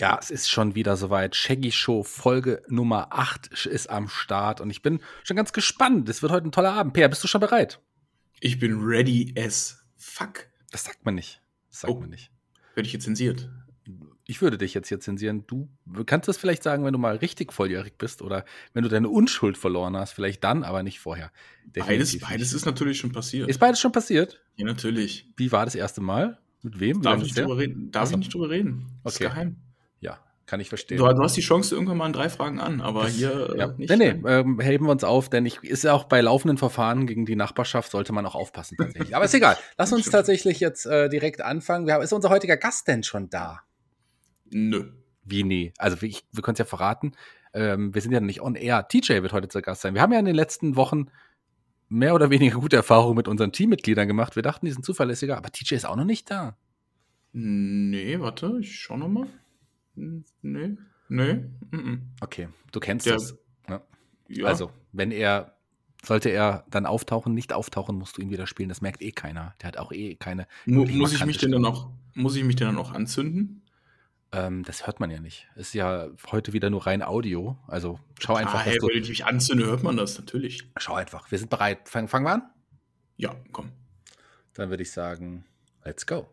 Ja, es ist schon wieder soweit. Shaggy Show Folge Nummer 8 ist am Start und ich bin schon ganz gespannt. Es wird heute ein toller Abend. Peer, bist du schon bereit? Ich bin ready as fuck. Das sagt man nicht. Das sagt Oh. man nicht. Werde ich jetzt zensiert? Ich würde dich jetzt hier zensieren. Du kannst das vielleicht sagen, wenn du mal richtig volljährig bist oder wenn du deine Unschuld verloren hast. Vielleicht dann, aber nicht vorher. Beides, Definitiv beides nicht. ist natürlich schon passiert. Ist beides schon passiert? ja, natürlich. Wie war das erste Mal? Mit wem? Darf ich nicht drüber reden? Darf ich nicht drüber reden? Das Okay. ist geheim. Kann ich verstehen. Du, du hast die Chance irgendwann mal in drei Fragen an, aber hier äh, Ja. nicht. Nee, nee, ähm, heben wir uns auf, denn ich ist ja auch bei laufenden Verfahren gegen die Nachbarschaft sollte man auch aufpassen tatsächlich. Aber ist egal. Lass uns tatsächlich jetzt äh, direkt anfangen. Wir haben, ist unser heutiger Gast denn schon da? Nö. Wie nee? Also ich, wir können es ja verraten. Ähm, wir sind ja nicht on air. TJ wird heute zu Gast sein. Wir haben ja in den letzten Wochen mehr oder weniger gute Erfahrungen mit unseren Teammitgliedern gemacht. Wir dachten, die sind zuverlässiger, aber TJ ist auch noch nicht da. Nee, warte, ich schau noch mal. Nee. Nee. mhm. Okay, du kennst Der- es. Ja. Ja. Also, wenn er, sollte er dann auftauchen, nicht auftauchen, musst du ihn wieder spielen. Das merkt eh keiner. Der hat auch eh keine. Mu muss ich mich denn dann auch, muss ich mich denn dann auch anzünden? Ähm, das hört man ja nicht. Ist ja heute wieder nur rein Audio. Also schau einfach, ah, hey, wenn ich mich anzünde, hört man das natürlich. schau einfach. Wir sind bereit. Fang, fangen wir an? Ja, komm. Dann würde ich sagen, let's go.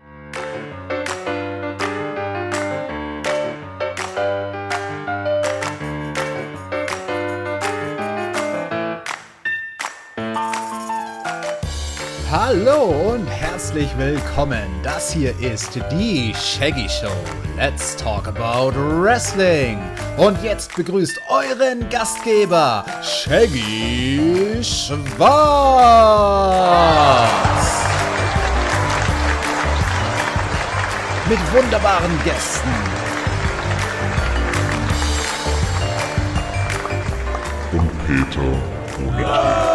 Hallo und herzlich willkommen. Das hier ist die Shaggy Show. Let's talk about Wrestling. Und jetzt begrüßt euren Gastgeber Shaggy Schwarz. Mit wunderbaren Gästen. und Peter ohne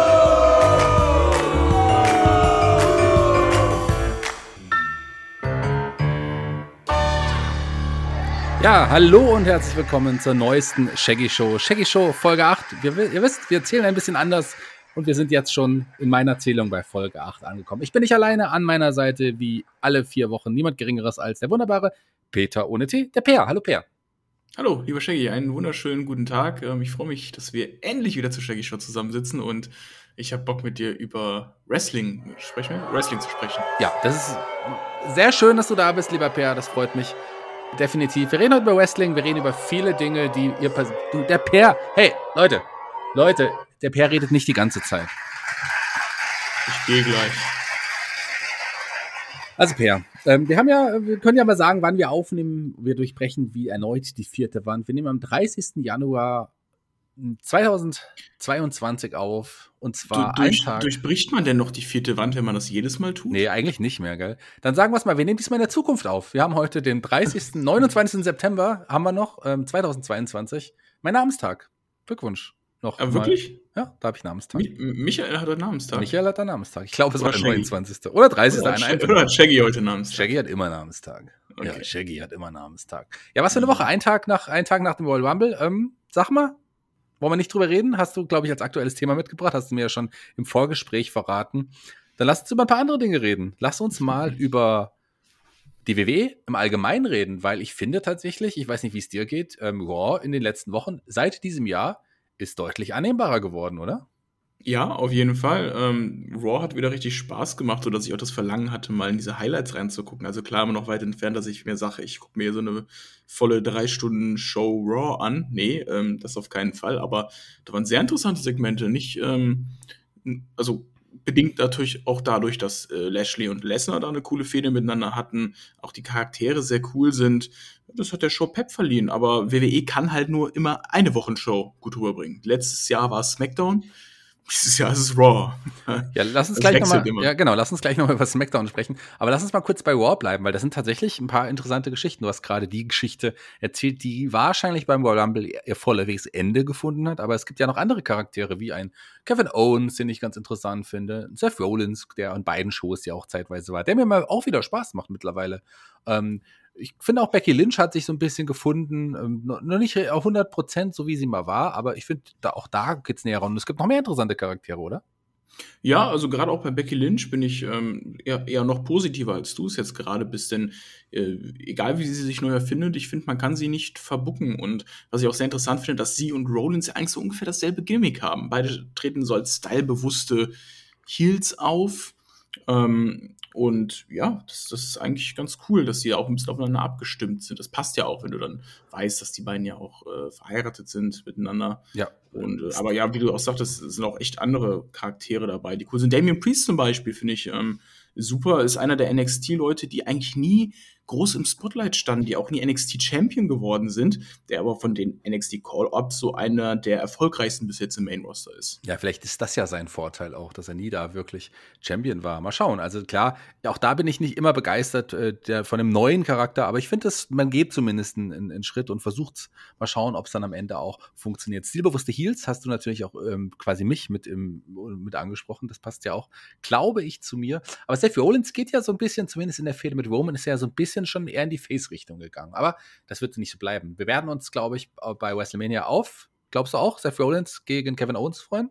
Ja, hallo und herzlich willkommen zur neuesten Shaggy Show. Shaggy Show Folge 8. Wir, ihr wisst, wir zählen ein bisschen anders und wir sind jetzt schon in meiner Zählung bei Folge 8 angekommen. Ich bin nicht alleine an meiner Seite wie alle vier Wochen. Niemand Geringeres als der wunderbare Peter ohne T, der Peer. Hallo Peer. Hallo, lieber Shaggy, einen wunderschönen guten Tag. Ähm, Ich freue mich, dass wir endlich wieder zu Shaggy Show zusammensitzen und ich habe Bock mit dir über Wrestling sprechen, wir? Wrestling zu sprechen. Ja, das ist sehr schön, dass du da bist, lieber Peer. Das freut mich definitiv. Wir reden heute über Wrestling, wir reden über viele Dinge, die ihr. Du, der Peer. Hey, Leute, Leute, der Peer redet nicht die ganze Zeit. Ich gehe gleich. Also Per, ähm, wir haben ja, wir können ja mal sagen, wann wir aufnehmen. Wir durchbrechen wie erneut die vierte Wand. Wir nehmen am 30. Januar 2022 auf. Und Du, zwar durch, ein Tag. durchbricht man denn noch die vierte Wand, wenn man das jedes Mal tut? nee, eigentlich nicht mehr, gell? Dann sagen wir es mal, wir nehmen diesmal in der Zukunft auf. Wir haben heute den 30. 29. September, haben wir noch, ähm, 2022. Mein Namenstag. Glückwunsch. Noch Aber mal. wirklich? Ja, da habe ich Namenstag. Mi Michael hat heute Namenstag. Michael hat einen Namenstag. Ich glaube, es war der Shaggy. 29. Oder 30. Oder, ein oder hat Shaggy heute Namenstag? Shaggy hat immer Namenstag. Ja, Okay. Shaggy hat immer Namenstag. Ja, was für eine Woche? Ein Tag nach, ein Tag nach dem Royal Rumble. Ähm, sag mal, wollen wir nicht drüber reden? Hast du, glaube ich, als aktuelles Thema mitgebracht. Hast du mir ja schon im Vorgespräch verraten. Dann lass uns über ein paar andere Dinge reden. Lass uns mal über die WWE im Allgemeinen reden, weil ich finde tatsächlich, ich weiß nicht, wie es dir geht, ähm, Raw in den letzten Wochen, seit diesem Jahr, ist deutlich annehmbarer geworden, oder? Ja, auf jeden Fall. Ähm, Raw hat wieder richtig Spaß gemacht, sodass ich auch das Verlangen hatte, mal in diese Highlights reinzugucken. Also klar, immer noch weit entfernt, dass ich mir sage, ich gucke mir so eine volle drei Stunden Show Raw an. Nee, ähm, das auf keinen Fall. Aber da waren sehr interessante Segmente. Nicht, ähm, also bedingt natürlich auch dadurch, dass äh, Lashley und Lesnar da eine coole Fehde miteinander hatten, auch die Charaktere sehr cool sind. Das hat der Show Pep verliehen. Aber WWE kann halt nur immer eine Wochenshow gut rüberbringen. Letztes Jahr war es SmackDown. Dieses Jahr ist es Raw. Ja, lass uns Das gleich nochmal, ja genau, lass uns gleich nochmal über SmackDown sprechen. Aber lass uns mal kurz bei Raw bleiben, weil das sind tatsächlich ein paar interessante Geschichten. Du hast gerade die Geschichte erzählt, die wahrscheinlich beim Royal Rumble ihr vollerwegs Ende gefunden hat. Aber es gibt ja noch andere Charaktere, wie ein Kevin Owens, den ich ganz interessant finde. Seth Rollins, der an beiden Shows ja auch zeitweise war, der mir mal auch wieder Spaß macht mittlerweile. Ähm, ich finde auch Becky Lynch hat sich so ein bisschen gefunden, ähm, noch nicht auf 100 Prozent, so wie sie mal war, aber ich finde, da, auch da geht's näher ran. Und es gibt noch mehr interessante Charaktere, oder? Ja, also gerade auch bei Becky Lynch bin ich ähm, eher, eher noch positiver, als du es jetzt gerade bist, denn äh, egal wie sie sich neu erfindet, ich finde, man kann sie nicht verbucken. Und was ich auch sehr interessant finde, dass sie und Rollins eigentlich so ungefähr dasselbe Gimmick haben. Beide treten so als stylebewusste Heels auf. Ähm, und ja, das, das ist eigentlich ganz cool, dass sie auch ein bisschen aufeinander abgestimmt sind. Das passt ja auch, wenn du dann weißt, dass die beiden ja auch äh, verheiratet sind miteinander. Ja. Und, äh, aber ja, wie du auch sagtest, sind auch echt andere Charaktere dabei, die cool sind. Damien Priest zum Beispiel finde ich ähm, super, ist einer der NXT-Leute, die eigentlich nie groß im Spotlight standen, die auch nie NXT Champion geworden sind, der aber von den NXT Call-Ups so einer der erfolgreichsten bis jetzt im Main Roster ist. Ja, vielleicht ist das ja sein Vorteil auch, dass er nie da wirklich Champion war. Mal schauen. Also klar, auch da bin ich nicht immer begeistert äh, der, von einem neuen Charakter, aber ich finde, man geht zumindest einen, einen Schritt und versucht mal schauen, ob es dann am Ende auch funktioniert. Stilbewusste Heels hast du natürlich auch ähm, quasi mich mit, im, mit angesprochen. Das passt ja auch, glaube ich, zu mir. Aber Seth Rollins geht ja so ein bisschen, zumindest in der Fehde mit Roman, ist ja so ein bisschen bisschen schon eher in die Face-Richtung gegangen. Aber das wird nicht so bleiben. Wir werden uns, glaube ich, bei WrestleMania auf, glaubst du auch, Seth Rollins gegen Kevin Owens freuen?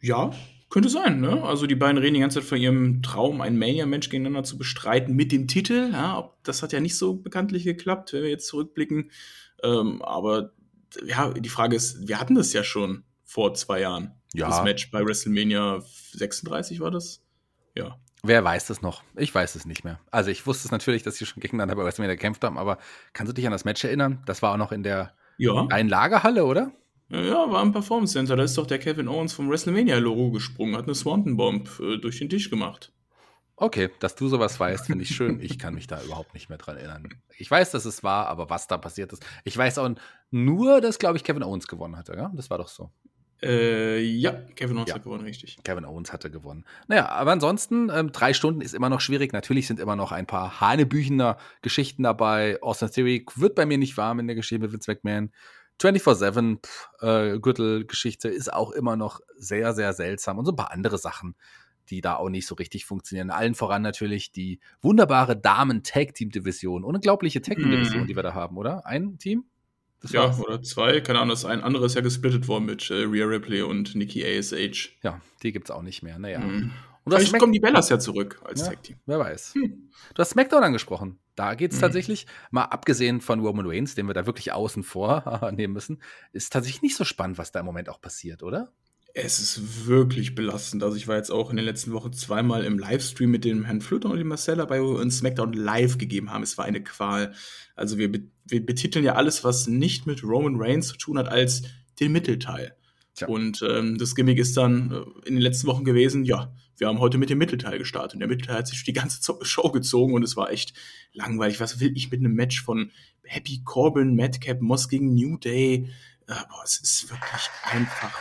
Ja, könnte sein, ne? Also die beiden reden die ganze Zeit von ihrem Traum, ein Mania-Match gegeneinander zu bestreiten mit dem Titel. Ja, das hat ja nicht so bekanntlich geklappt, wenn wir jetzt zurückblicken. Ähm, aber ja, die Frage ist, wir hatten das ja schon vor zwei Jahren. Ja. Das Match bei WrestleMania 36 war das. Ja. Wer weiß das noch? Ich weiß es nicht mehr. Also ich wusste es natürlich, dass sie schon gegeneinander bei WrestleMania gekämpft haben, aber kannst du dich an das Match erinnern? Das war auch noch in der ja. einen Lagerhalle, oder? Ja, war im Performance Center. Da ist doch der Kevin Owens vom WrestleMania-Logo gesprungen, hat eine Swanton Bomb äh, durch den Tisch gemacht. Okay, dass du sowas weißt, finde ich schön. Ich kann mich da überhaupt nicht mehr dran erinnern. Ich weiß, dass es war, aber was da passiert ist. Ich weiß auch nur, dass, glaube ich, Kevin Owens gewonnen hatte. Ja? Das war doch so. Äh, ja, Kevin Owens ja. hat gewonnen, richtig. Kevin Owens hatte gewonnen. Naja, aber ansonsten, ähm, drei Stunden ist immer noch schwierig. Natürlich sind immer noch ein paar hanebüchener Geschichten dabei. Austin Theory wird bei mir nicht warm in der Geschichte mit Vince McMahon. 24-7 äh, Gürtelgeschichte ist auch immer noch sehr, sehr seltsam. Und so ein paar andere Sachen, die da auch nicht so richtig funktionieren. Allen voran natürlich die wunderbare Damen-Tag-Team-Division. Unglaubliche Tag-Team-Division, mm. die wir da haben, oder? Ein Team? Das ja, war's. oder zwei, keine Ahnung, das ein anderes ja gesplittet worden mit äh, Rhea Ripley und Nikki ASH. Ja, die gibt es auch nicht mehr, naja. Mhm. Und Vielleicht kommen die Bellas ja zurück als ja, Tag-Team. Wer weiß. Hm. Du hast SmackDown angesprochen. Da geht es mhm. tatsächlich, mal abgesehen von Roman Reigns, den wir da wirklich außen vor nehmen müssen, ist tatsächlich nicht so spannend, was da im Moment auch passiert, oder? Es ist wirklich belastend. Also ich war jetzt auch in den letzten Wochen zweimal im Livestream mit dem Herrn Flöter und dem Marcella, bei wo wir uns SmackDown live gegeben haben. Es war eine Qual. Also wir, wir betiteln ja alles, was nicht mit Roman Reigns zu tun hat, als den Mittelteil. Tja. Und ähm, das Gimmick ist dann äh, in den letzten Wochen gewesen, ja, wir haben heute mit dem Mittelteil gestartet. Und der Mittelteil hat sich die ganze Show gezogen und es war echt langweilig. Was will ich mit einem Match von Happy Corbin, Madcap, Moss gegen New Day? Äh, boah, es ist wirklich einfach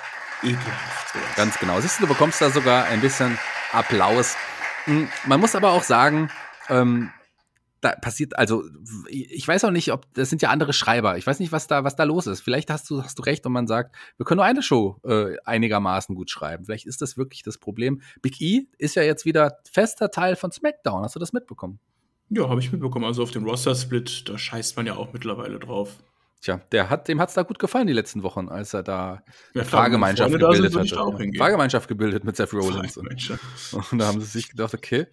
ekelhaft. Sowas. Ganz genau. Siehst du, du bekommst da sogar ein bisschen Applaus. Hm, man muss aber auch sagen, ähm, da passiert, also ich weiß auch nicht, ob das sind ja andere Schreiber. Ich weiß nicht, was da, was da los ist. Vielleicht hast du, hast du recht und man sagt, wir können nur eine Show äh, einigermaßen gut schreiben. Vielleicht ist das wirklich das Problem. Big E ist ja jetzt wieder fester Teil von SmackDown. Hast du das mitbekommen? Ja, habe ich mitbekommen. Also auf dem Roster-Split, da scheißt man ja auch mittlerweile drauf. Tja, der hat, dem hat es da gut gefallen die letzten Wochen, als er da ja, eine Fahrgemeinschaft gebildet hat. Fahrgemeinschaft gebildet mit Seth Rollins. Und, und, da haben sie sich gedacht, okay,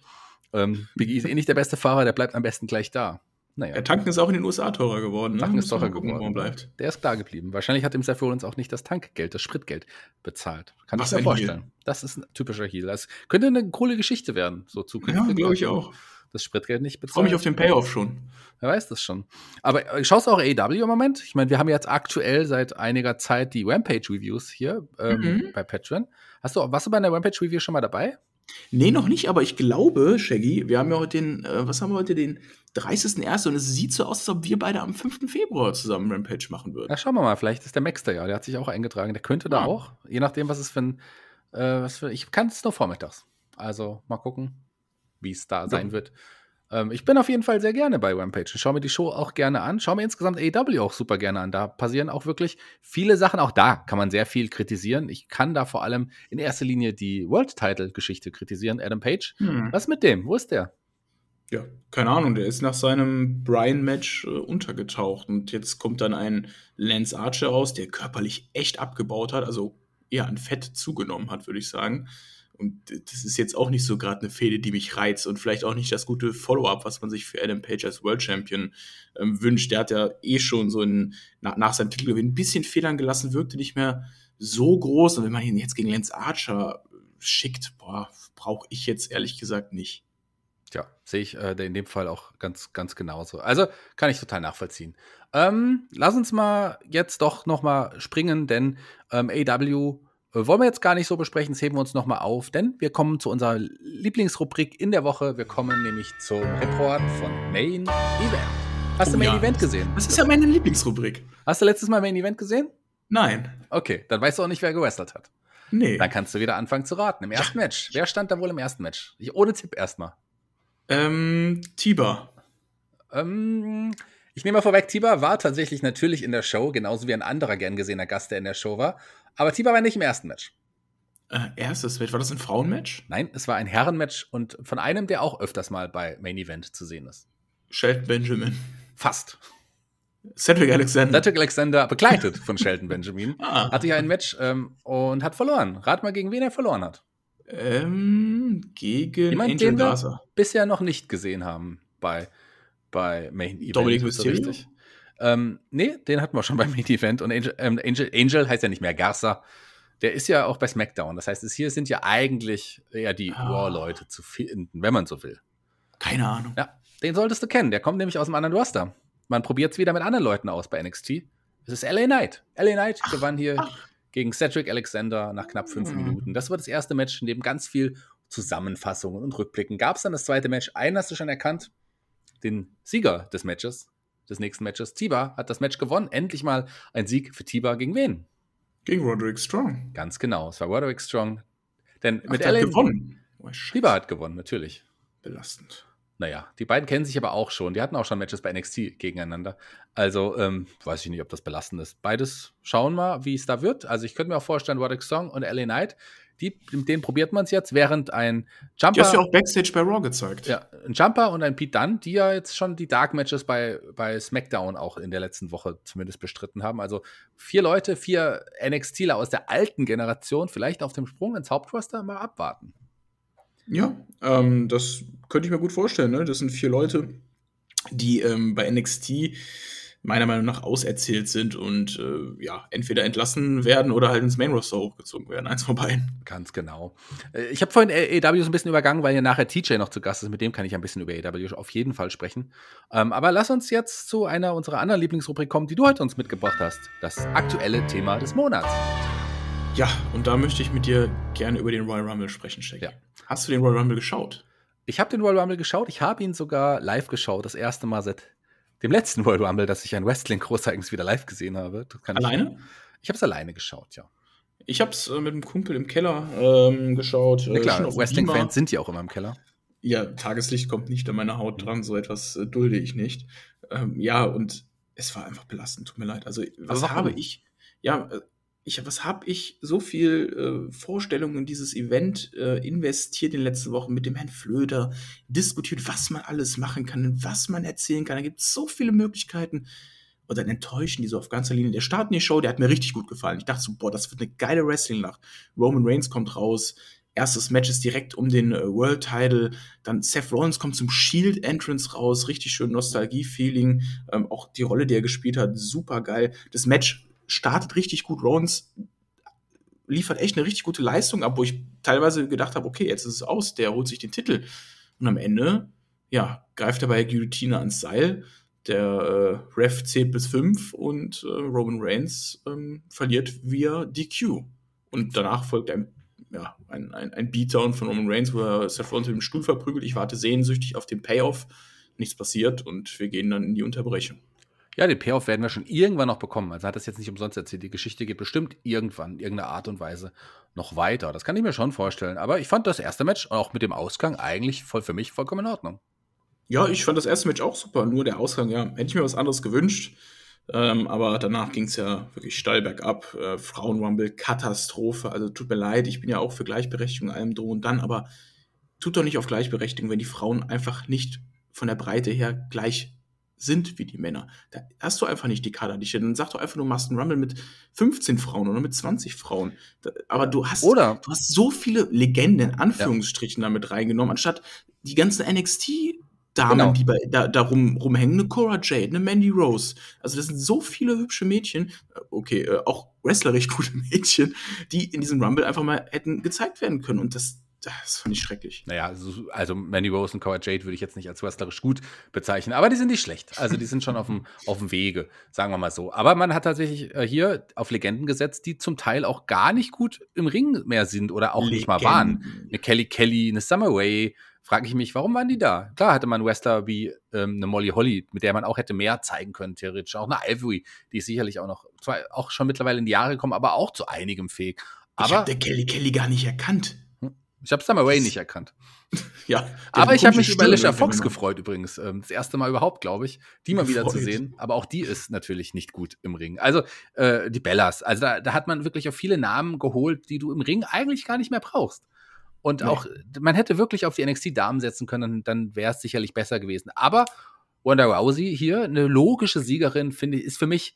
ähm, Big E ist eh nicht der beste Fahrer, der bleibt am besten gleich da. Naja. Der Tanken ist auch in den USA teurer geworden. Ne? Tanken ist teurer geworden. Gucken, bleibt. Der ist da geblieben. Wahrscheinlich hat dem Seth Rollins auch nicht das Tankgeld, das Spritgeld bezahlt. Kann Was ich mir vorstellen. Heal. Das ist ein typischer Heal. Das könnte eine coole Geschichte werden, so zukünftig. Ja, glaube ich auch das Spritgeld nicht bezahlt. Freue mich auf den Payoff schon. Wer weiß das schon. Aber äh, schaust du auch AEW im Moment? Ich meine, wir haben jetzt aktuell seit einiger Zeit die Rampage-Reviews hier ähm, mhm. bei Patreon. Hast du, warst du bei einer Rampage-Review schon mal dabei? Nee, noch nicht, aber ich glaube, Shaggy, wir haben ja heute den, äh, was haben wir heute, den 30.01. und es sieht so aus, als ob wir beide am 5. Februar zusammen Rampage machen würden. Na, schauen wir mal, vielleicht ist der Max da ja, der hat sich auch eingetragen. Der könnte da auch, je nachdem, was es für ein, äh, was für, ich kann es nur vormittags. Also mal gucken wie es da sein wird. Ähm, ich bin auf jeden Fall sehr gerne bei Rampage und schaue mir die Show auch gerne an. Schaue mir insgesamt AEW auch super gerne an. Da passieren auch wirklich viele Sachen. Auch da kann man sehr viel kritisieren. Ich kann da vor allem in erster Linie die World-Title-Geschichte kritisieren. Adam Page. Hm. Was mit dem? Wo ist der? Ja, keine Ahnung, der ist nach seinem Brian-Match äh, untergetaucht und jetzt kommt dann ein Lance Archer raus, der körperlich echt abgebaut hat. Also eher an Fett zugenommen hat, würde ich sagen. Und das ist jetzt auch nicht so gerade eine Fehde, die mich reizt und vielleicht auch nicht das gute Follow-up, was man sich für Adam Page als World Champion ähm, wünscht. Der hat ja eh schon so ein, nach, nach seinem Titelgewinn ein bisschen Federn gelassen, wirkte nicht mehr so groß. Und wenn man ihn jetzt gegen Lance Archer schickt, brauche ich jetzt ehrlich gesagt nicht. Ja, sehe ich äh, in dem Fall auch ganz, ganz genauso. Also kann ich total nachvollziehen. Ähm, lass uns mal jetzt doch noch mal springen, denn ähm, AW wollen wir jetzt gar nicht so besprechen, das heben wir uns noch mal auf, denn wir kommen zu unserer Lieblingsrubrik in der Woche. Wir kommen nämlich zum Report von Main Event. Hast Oh du Main ja. Event gesehen? Das ist ja meine Lieblingsrubrik. Hast du letztes Mal Main Event gesehen? Nein. Okay, dann weißt du auch nicht, wer gewrestelt hat. Nee. Dann kannst du wieder anfangen zu raten. Im ersten Match. Wer stand da wohl im ersten Match? Ich, ohne Tipp erstmal. Ähm, Tiber. Ähm, ich nehme mal vorweg, Tiber war tatsächlich natürlich in der Show, genauso wie ein anderer gern gesehener Gast, der in der Show war. Aber Tiber war nicht im ersten Match. Äh, erstes Match. War das ein Frauenmatch? Nein, es war ein Herrenmatch und von einem, der auch öfters mal bei Main Event zu sehen ist. Shelton Benjamin. Fast. Cedric Alexander. Cedric Alexander, begleitet von Shelton Benjamin, ah. hatte ja ein Match ähm, und hat verloren. Rat mal, gegen wen er verloren hat. Ähm, gegen Jemand, Angel den wir Gaza. bisher noch nicht gesehen haben bei, bei Main Event. Dominic so Mysterio? richtig. Ähm, nee, den hatten wir schon beim Main Event. Und Angel, ähm, Angel, Angel heißt ja nicht mehr Garza. Der ist ja auch bei SmackDown. Das heißt, es hier sind ja eigentlich eher die Ah. Raw-Leute zu finden, wenn man so will. Keine Ahnung. Ja, den solltest du kennen. Der kommt nämlich aus einem anderen Roster. Man probiert es wieder mit anderen Leuten aus bei NXT. Es ist LA Knight. LA Knight gewann hier ach. gegen Cedric Alexander nach knapp fünf Hm. Minuten. Das war das erste Match, in dem ganz viel Zusammenfassungen und Rückblicken. Gab es dann das zweite Match? Einen hast du schon erkannt. Den Sieger des Matches, des nächsten Matches. Tiba hat das Match gewonnen. Endlich mal ein Sieg für Tiba gegen wen? Gegen Roderick Strong. Ganz genau. Es war Roderick Strong. Denn Ach, mit der hat LA gewonnen. Oh. Tiba hat gewonnen, natürlich. Belastend. Naja, die beiden kennen sich aber auch schon. Die hatten auch schon Matches bei NXT gegeneinander. Also, ähm, weiß ich nicht, ob das belastend ist. Beides schauen wir, wie es da wird. Also, ich könnte mir auch vorstellen, Roderick Strong und LA Knight, die, mit denen probiert man es jetzt, während ein Die hast du ja Jumper, auch Backstage bei Raw gezeigt. ja, ein Jumper und ein Pete Dunne, die ja jetzt schon die Dark Matches bei, bei SmackDown auch in der letzten Woche zumindest bestritten haben. Also, vier Leute, vier NXTler aus der alten Generation, vielleicht auf dem Sprung ins Hauptroster mal abwarten. Ja, ähm, das könnte ich mir gut vorstellen. Ne? Das sind vier Leute, die ähm, bei NXT meiner Meinung nach auserzählt sind und äh, ja, entweder entlassen werden oder halt ins Main Roster hochgezogen werden. Eins von beiden. Ganz genau. Äh, Ich habe vorhin AEW so ein bisschen übergangen, weil ja nachher TJ noch zu Gast ist. Mit dem kann ich ein bisschen über AEW auf jeden Fall sprechen. Ähm, aber lass uns jetzt zu einer unserer anderen Lieblingsrubrik kommen, die du heute uns mitgebracht hast. Das aktuelle Thema des Monats. Ja, und da möchte ich mit dir gerne über den Royal Rumble sprechen, Shaggy. Ja. Hast du den Royal Rumble geschaut? Ich habe den Royal Rumble geschaut. Ich habe ihn sogar live geschaut. Das erste Mal seit dem letzten Royal Rumble, dass ich ein Wrestling-Großereignis wieder live gesehen habe. Alleine? Ich, ich habe es alleine geschaut, ja. Ich habe es äh, mit einem Kumpel im Keller ähm, geschaut. Ja, äh, klar. Wrestling-Fans sind ja auch immer im Keller. Ja, Tageslicht kommt nicht an meine Haut dran, so etwas äh, dulde ich nicht. Ähm, ja, und es war einfach belastend, tut mir leid. Also, was habe ich, ja, äh, ich, was habe ich so viel äh, Vorstellungen in dieses Event äh, investiert in den letzten Wochen mit dem Herrn Flöder, diskutiert, was man alles machen kann, was man erzählen kann. Da gibt es so viele Möglichkeiten. Und dann enttäuschen die so auf ganzer Linie. Der Start in die Show, der hat mir richtig gut gefallen. Ich dachte so, boah, das wird eine geile Wrestling-Nacht. Roman Reigns kommt raus, Erstes Match ist direkt um den äh, World Title. Dann Seth Rollins kommt zum Shield Entrance raus. Richtig schön Nostalgie-Feeling. Ähm, auch die Rolle, die er gespielt hat, super geil. Das Match startet richtig gut. Rollins liefert echt eine richtig gute Leistung ab, wo ich teilweise gedacht habe, okay, jetzt ist es aus, der holt sich den Titel. Und am Ende, ja, greift er bei Guillotine ans Seil. Der äh, Ref zählt bis fünf und äh, Roman Reigns ähm, verliert via DQ. Und danach folgt ein ja, ein, ein, ein Beatdown von Roman Reigns, wo er Seth Rollins mit dem Stuhl verprügelt. Ich warte sehnsüchtig auf den Payoff. Nichts passiert und wir gehen dann in die Unterbrechung. Ja, den Payoff werden wir schon irgendwann noch bekommen. Also hat das jetzt nicht umsonst erzählt. Die Geschichte geht bestimmt irgendwann, in irgendeiner Art und Weise noch weiter. Das kann ich mir schon vorstellen. Aber ich fand das erste Match auch mit dem Ausgang eigentlich voll für mich vollkommen in Ordnung. Ja, ich fand das erste Match auch super. Nur der Ausgang, ja, hätte ich mir was anderes gewünscht. Ähm, aber danach ging es ja wirklich steil bergab. Äh, Frauenrumble, Katastrophe. Also tut mir leid, ich bin ja auch für Gleichberechtigung allem drum und dann, aber tut doch nicht auf Gleichberechtigung, wenn die Frauen einfach nicht von der Breite her gleich sind wie die Männer. Da hast du einfach nicht die Kaderdichte. Dann sag doch einfach, du machst einen Rumble mit 15 Frauen oder mit 20 Frauen. Aber du hast, Oder- du hast so viele Legenden, in Anführungsstrichen, damit reingenommen, anstatt die ganzen NXT-Damen, Genau. die bei, da, da rum, rumhängen, eine Cora Jade, eine Mandy Rose. Also das sind so viele hübsche Mädchen, okay, äh, auch wrestlerisch gute Mädchen, die in diesem Rumble einfach mal hätten gezeigt werden können. Und das, das fand ich schrecklich. Naja, also, also Mandy Rose und Cora Jade würde ich jetzt nicht als wrestlerisch gut bezeichnen, aber die sind nicht schlecht. Also die sind schon auf dem, auf dem Wege, sagen wir mal so. Aber man hat tatsächlich äh, hier auf Legenden gesetzt, die zum Teil auch gar nicht gut im Ring mehr sind oder auch nicht mal waren. Legenden. Eine Kelly Kelly, eine Summer Rae. Frage ich mich, warum waren die da? Klar hatte man Wrestler wie ähm, eine Molly Holly, mit der man auch hätte mehr zeigen können, theoretisch. Auch eine Ivory, die ist sicherlich auch noch, zwar auch schon mittlerweile in die Jahre gekommen, aber auch zu einigem fähig. ich Aber habe der Kelly Kelly gar nicht erkannt. Ich habe Summer Rae nicht erkannt. Ja, Aber ich habe mich über Alicia Fox man- gefreut übrigens. Ähm, Das erste Mal überhaupt, glaube ich, die mal wieder zu sehen. Aber auch die ist natürlich nicht gut im Ring. Also äh, die Bellas. Also da, da hat man wirklich auf viele Namen geholt, die du im Ring eigentlich gar nicht mehr brauchst. Und Nee. auch, man hätte wirklich auf die NXT-Damen setzen können, dann wäre es sicherlich besser gewesen. Aber Wanda Rousey hier, eine logische Siegerin, finde ich, ist für mich,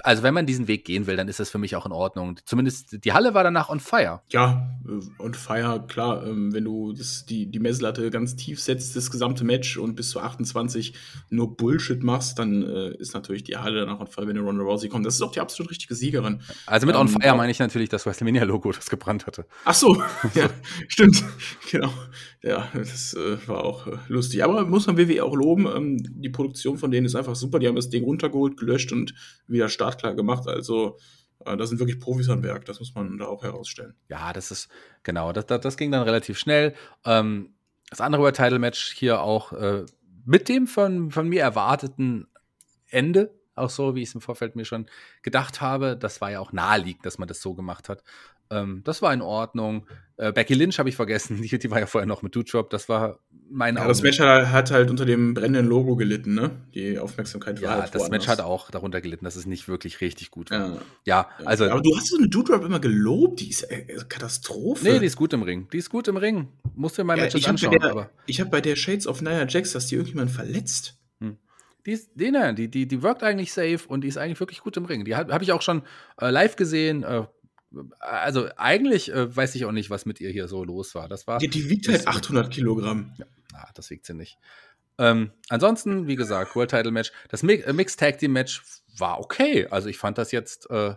also wenn man diesen Weg gehen will, dann ist das für mich auch in Ordnung. Zumindest die Halle war danach on fire. Ja, äh, und Fire, klar, ähm, wenn du das, die, die Messlatte ganz tief setzt, das gesamte Match und bis zu 28 nur Bullshit machst, dann äh, ist natürlich die Halle danach on fire, wenn Ronda Rousey kommt. Das ist auch die absolut richtige Siegerin. Also mit on Ähm, fire meine ich natürlich das WrestleMania-Logo, das gebrannt hatte. Ach so, ja, stimmt. Genau. Ja, das äh, war auch äh, lustig. Aber muss man WWE auch loben, ähm, die Produktion von denen ist einfach super. Die haben das Ding runtergeholt, gelöscht und wieder startklar gemacht. Also, äh, da sind wirklich Profis am Werk. Das muss man da auch herausstellen. Ja, das ist, genau, das, das, das ging dann relativ schnell. Ähm, das andere World Title Match hier auch äh, mit dem von, von mir erwarteten Ende, auch so, wie ich es im Vorfeld mir schon gedacht habe. Das war ja auch naheliegend, dass man das so gemacht hat. Ähm, das war in Ordnung. Äh, Becky Lynch habe ich vergessen, die, die war ja vorher noch mit Doudrop. Das war mein Ja, das Match hat, hat halt unter dem brennenden Logo gelitten, ne? Die Aufmerksamkeit war Ja, halt das woanders. Match hat auch darunter gelitten, dass es nicht wirklich richtig gut war. Ja. Ja, also. aber du hast so eine Doodrop immer gelobt, die ist äh, Katastrophe. Nee, die ist gut im Ring. Die ist gut im Ring. Musst du dir mal ja, Matches ich habe bei, anschauen, der- aber. ich hab bei der Shades of Nia Jax, dass die irgendjemand verletzt. Die, ist, die, ne, die, die, die wirkt eigentlich safe und die ist eigentlich wirklich gut im Ring. Die habe hab ich auch schon äh, live gesehen. Äh, also eigentlich äh, weiß ich auch nicht, was mit ihr hier so los war. Das war. Die, die wiegt halt 800 Kilogramm. Ah, das wiegt sie nicht. Ähm, ansonsten, wie gesagt, World Title Match. Das Mi äh, Mixed Tag Team Match war okay. Also ich fand das jetzt äh,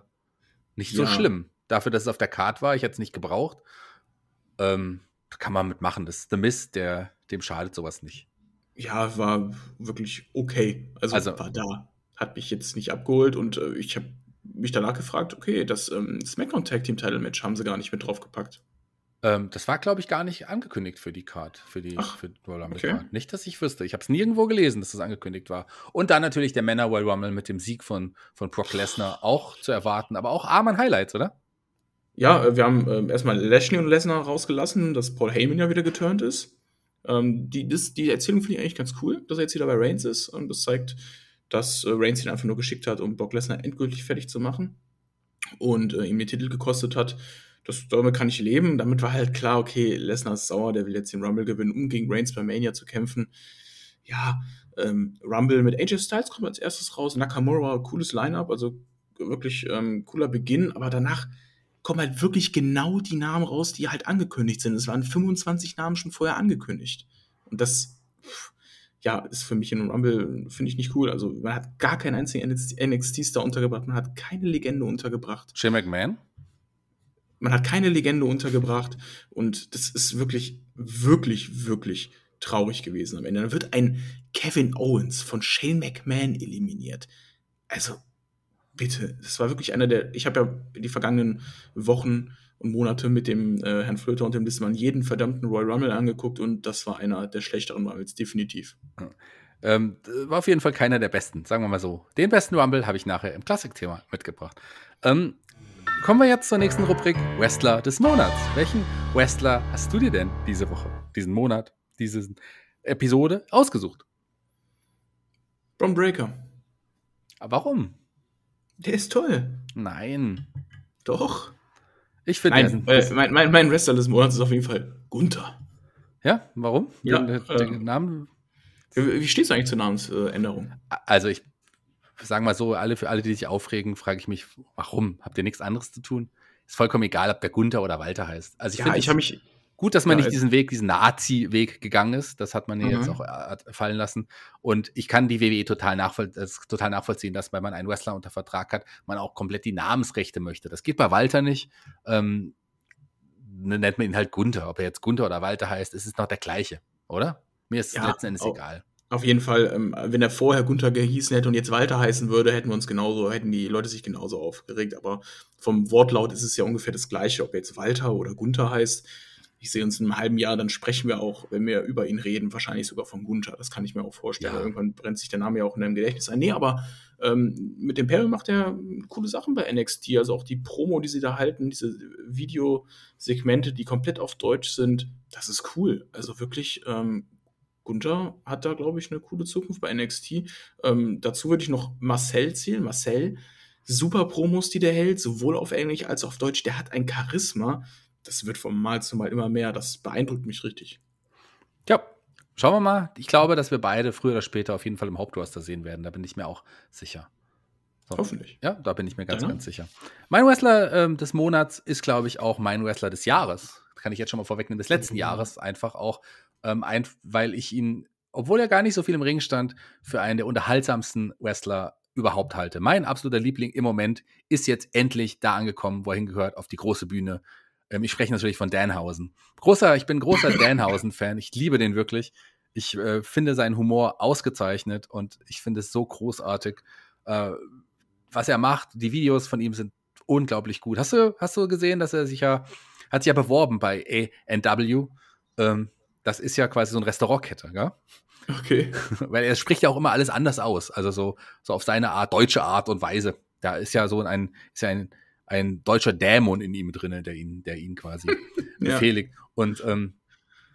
nicht so Ja. schlimm. Dafür, dass es auf der Card war, ich hätte es nicht gebraucht. Ähm, kann man mitmachen. Das ist The Mist, der, dem schadet sowas nicht. Ja, war wirklich okay. Also, Also- war da. Hat mich jetzt nicht abgeholt und äh, ich habe mich danach gefragt, okay, das ähm, SmackDown Tag Team Title Match haben sie gar nicht mit draufgepackt. Ähm, das war, glaube ich, gar nicht angekündigt für die Card, für die Ach, für Royal Rumble okay. Card. Nicht, dass ich wüsste. Ich habe es nirgendwo gelesen, dass das angekündigt war. Und dann natürlich der Männer Royal Rumble mit dem Sieg von, von Brock Lesnar auch zu erwarten, aber auch arm an Highlights, oder? Ja, äh, wir haben ähm, erstmal Lashley und Lesnar rausgelassen, dass Paul Heyman ja wieder geturnt ist. Ähm, die, das, die Erzählung finde ich eigentlich ganz cool, dass er jetzt wieder bei Reigns ist. Und das zeigt, dass äh, Reigns ihn einfach nur geschickt hat, um Brock Lesnar endgültig fertig zu machen. Und äh, ihm den Titel gekostet hat. Das, damit kann ich leben. Damit war halt klar, okay, Lesnar ist sauer, der will jetzt den Rumble gewinnen, um gegen Reigns bei Mania zu kämpfen. Ja, ähm, Rumble mit AJ Styles kommt als erstes raus. Nakamura, cooles Line-Up, also wirklich ähm, cooler Beginn, aber danach kommen halt wirklich genau die Namen raus, die halt angekündigt sind. Es waren 25 Namen schon vorher angekündigt. Und das, pff, ja, ist für mich in einem Rumble, finde ich nicht cool. Also, man hat gar keinen einzigen NXT-Star untergebracht, man hat keine Legende untergebracht. Shane McMahon? Man hat keine Legende untergebracht und das ist wirklich, wirklich, wirklich traurig gewesen am Ende. Dann wird ein Kevin Owens von Shane McMahon eliminiert. Also, bitte, das war wirklich einer der, ich habe ja die vergangenen Wochen und Monate mit dem äh, Herrn Flöter und dem Listmann jeden verdammten Royal Rumble angeguckt und das war einer der schlechteren Rumbles, definitiv. Ähm, war auf jeden Fall keiner der besten, sagen wir mal so. Den besten Rumble habe ich nachher im Klassik-Thema mitgebracht. Ähm, kommen wir jetzt zur nächsten Rubrik: Wrestler des Monats. Welchen Wrestler hast du dir denn diese Woche, diesen Monat, diese Episode ausgesucht? Bron Breaker, Warum? der ist toll. Nein. Doch. Ich finde, Nein, äh, mein, mein, mein Wrestler des Monats ist auf jeden Fall Gunther. ja, warum? Ja, den, den ähm, Namen Wie, wie stehst du eigentlich zur Namensänderung? Also ich sage mal so, alle, für alle, die sich aufregen, frage ich mich, warum? Habt ihr nichts anderes zu tun? Ist vollkommen egal, ob der Gunther oder Walter heißt. Also ich ja, finde ich habe mich. Gut, dass man nicht diesen Weg, diesen Nazi-Weg gegangen ist. Das hat man ja Mhm. jetzt auch äh, fallen lassen. Und ich kann die WWE total, nachvoll das total nachvollziehen, dass, wenn man einen Wrestler unter Vertrag hat, man auch komplett die Namensrechte möchte. Das geht bei Walter nicht. Ähm, ne- nennt man ihn halt Gunther. Ob er jetzt Gunther oder Walter heißt, ist es noch der gleiche, oder? Mir ist es Ja, letzten Endes auch- egal. Auf jeden Fall, ähm, wenn er vorher Gunther gehießen hätte und jetzt Walter heißen würde, hätten wir uns genauso, hätten die Leute sich genauso aufgeregt. Aber vom Wortlaut ist es ja ungefähr das Gleiche, ob er jetzt Walter oder Gunther heißt. Ich sehe uns in einem halben Jahr, dann sprechen wir auch, wenn wir über ihn reden, wahrscheinlich sogar von Gunther. Das kann ich mir auch vorstellen. Ja. Irgendwann brennt sich der Name ja auch in deinem Gedächtnis ein. Nee, aber ähm, mit dem Perry macht er coole Sachen bei NXT. Also auch die Promo, die sie da halten, diese Videosegmente, die komplett auf Deutsch sind, das ist cool. Also wirklich, ähm, Gunther hat da, glaube ich, eine coole Zukunft bei NXT. Ähm, dazu würde ich noch Marcel zählen. Marcel, super Promos, die der hält, sowohl auf Englisch als auch auf Deutsch. Der hat ein Charisma. Das wird vom Mal zu Mal immer mehr. Das beeindruckt mich richtig. Ja, schauen wir mal. Ich glaube, dass wir beide früher oder später auf jeden Fall im Hauptroster sehen werden. Da bin ich mir auch sicher. So. Hoffentlich. Ja, da bin ich mir ganz, Deiner? ganz sicher. Mein Wrestler ähm, des Monats ist, glaube ich, auch mein Wrestler des Jahres. Kann ich jetzt schon mal vorwegnehmen, des letzten Mhm. Jahres. Einfach auch, ähm, ein, weil ich ihn, obwohl er gar nicht so viel im Ring stand, für einen der unterhaltsamsten Wrestler überhaupt halte. Mein absoluter Liebling im Moment ist jetzt endlich da angekommen, wo er hingehört, auf die große Bühne. Ähm, ich spreche natürlich von Danhausen. Großer, ich bin großer Danhausen-Fan. Ich liebe den wirklich. Ich äh, finde seinen Humor ausgezeichnet und ich finde es so großartig, äh, was er macht. Die Videos von ihm sind unglaublich gut. Hast du, hast du gesehen, dass er sich ja, hat sich ja beworben bei A&W? Ähm, das ist ja quasi so eine Restaurantkette, gell? Okay. Weil er spricht ja auch immer alles anders aus. Also so, so auf seine Art, deutsche Art und Weise. Da ist ja so ein, ist ja ein, ein deutscher Dämon in ihm drin, der ihn, der ihn quasi Ja. befehligt. Und ähm,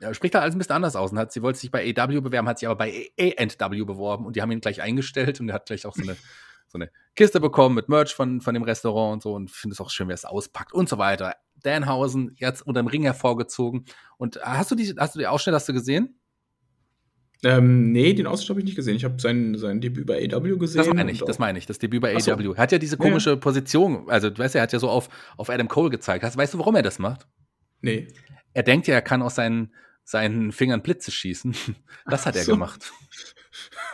er spricht da alles ein bisschen anders aus. Und hat, sie wollte sich bei AW bewerben, hat sich aber bei A&W beworben und die haben ihn gleich eingestellt und er hat gleich auch so eine, so eine Kiste bekommen mit Merch von, von dem Restaurant und so und finde es auch schön, wer es auspackt und so weiter. Danhausen jetzt unterm Ring hervorgezogen. Und hast du die, hast du die Ausschnitt, hast du gesehen? Ähm, nee, den Ausschnitt habe ich nicht gesehen. Ich habe sein, sein Debüt bei AW gesehen. Das meine ich, das meine ich, das Debüt bei so. AW. Er hat ja diese Ja, ja. komische Position, also du weißt er hat ja so auf, auf Adam Cole gezeigt. Hast, weißt du, warum er das macht? Nee. Er denkt ja, er kann aus seinen, seinen Fingern Blitze schießen. Das hat Ach er so. gemacht.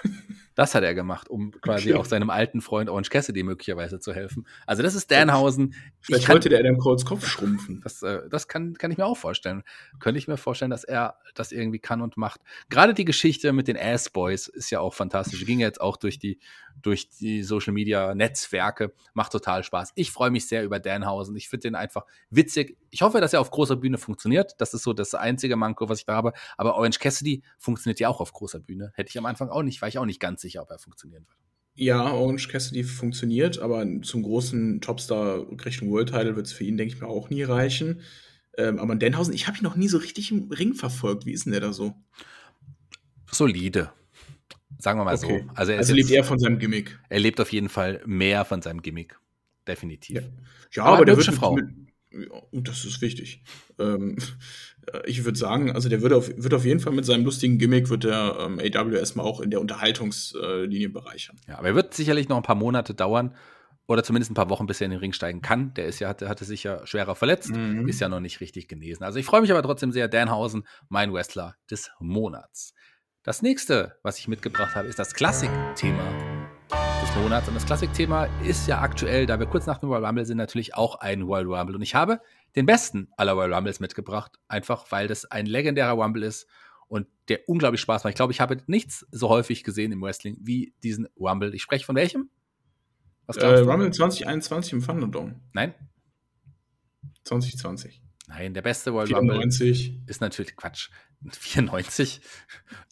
Das hat er gemacht, um quasi auch seinem alten Freund Orange Cassidy möglicherweise zu helfen. Also das ist Danhausen. Vielleicht kann- wollte der Adam Coles Kopf schrumpfen. das, äh, das kann, kann ich mir auch vorstellen. Könnte ich mir vorstellen, dass er das irgendwie kann und macht. Gerade die Geschichte mit den Ass Boys ist ja auch fantastisch. Die ging jetzt auch durch die, durch die Social Media Netzwerke. Macht total Spaß. Ich freue mich sehr über Danhausen. Ich finde den einfach witzig. Ich hoffe, dass er auf großer Bühne funktioniert. Das ist so das einzige Manko, was ich da habe. Aber Orange Cassidy funktioniert ja auch auf großer Bühne. Hätte ich am Anfang auch nicht, war ich auch nicht ganz sicher, ob er funktionieren wird. Ja, Orange Cassidy funktioniert, aber zum großen Topstar Richtung World Title wird es für ihn, denke ich mal, auch nie reichen. Ähm, aber Denhausen, ich habe ihn noch nie so richtig im Ring verfolgt. Wie ist denn der da so? Solide. Sagen wir mal Okay. so. Also, er, Also lebt jetzt- er von seinem Gimmick. er lebt auf jeden Fall mehr von seinem Gimmick. Definitiv. Ja. Ja, Aber aber, der wird Frau. Mit, und das ist wichtig. Ähm, äh, ich würde sagen, also der wird auf, wird auf jeden Fall mit seinem lustigen Gimmick wird der ähm, AW erstmal auch in der Unterhaltungslinie bereichern. Ja, aber er wird sicherlich noch ein paar Monate dauern oder zumindest ein paar Wochen, bis er in den Ring steigen kann. Der ist ja, hatte, hatte sich ja schwerer verletzt, Mhm. ist ja noch nicht richtig genesen. Also ich freue mich aber trotzdem sehr. Danhausen, mein Wrestler des Monats. Das nächste, was ich mitgebracht habe, ist das Klassik-Thema des Monats. Und das Klassik-Thema ist ja aktuell, da wir kurz nach dem Royal Rumble sind, natürlich auch ein Royal Rumble. Und ich habe den besten aller Royal Rumbles mitgebracht, einfach weil das ein legendärer Rumble ist und der unglaublich Spaß macht. Ich glaube, ich habe nichts so häufig gesehen im Wrestling wie diesen Rumble. Ich spreche von welchem? Was Äh, du? Rumble 2021 im Thunderdome. Nein? 2020. Nein, der beste Rumble 94. ist natürlich Quatsch. 94?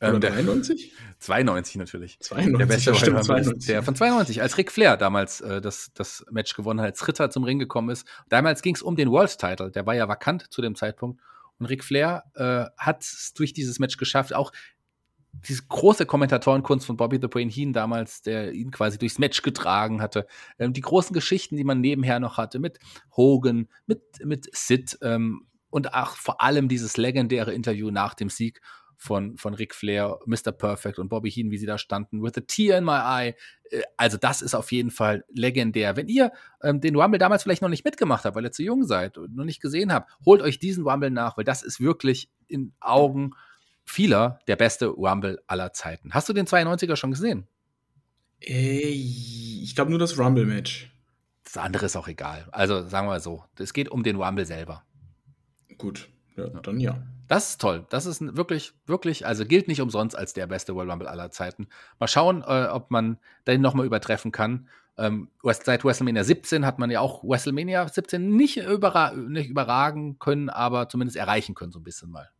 Oder Ähm, der, 93? 92 natürlich. 92. Der beste stimmt, Rumble ist 92. der von 92, als Ric Flair damals äh, das, das Match gewonnen hat, als Ritter zum Ring gekommen ist. Damals ging es um den World Title, der war ja vakant zu dem Zeitpunkt. Und Ric Flair äh, hat es durch dieses Match geschafft, auch diese große Kommentatorenkunst von Bobby the Brain Heen damals, der ihn quasi durchs Match getragen hatte. Ähm, die großen Geschichten, die man nebenher noch hatte, mit Hogan, mit, mit Sid ähm, und auch vor allem dieses legendäre Interview nach dem Sieg von, von Ric Flair, Mr. Perfect und Bobby Heen, wie sie da standen, with a tear in my eye. Äh, also das ist auf jeden Fall legendär. Wenn ihr ähm, den Rumble damals vielleicht noch nicht mitgemacht habt, weil ihr zu jung seid und noch nicht gesehen habt, holt euch diesen Rumble nach, weil das ist wirklich in Augen vieler der beste Rumble aller Zeiten. Hast du den 92er schon gesehen? Äh, ich glaube nur das Rumble-Match. Das andere ist auch egal. Also sagen wir mal so, es geht um den Rumble selber. Gut, ja, dann ja. Das ist toll. Das ist wirklich, wirklich, also gilt nicht umsonst als der beste World Rumble aller Zeiten. Mal schauen, äh, ob man den nochmal übertreffen kann. Ähm, seit WrestleMania 17 hat man ja auch WrestleMania 17 nicht, überra nicht überragen können, aber zumindest erreichen können, so ein bisschen mal.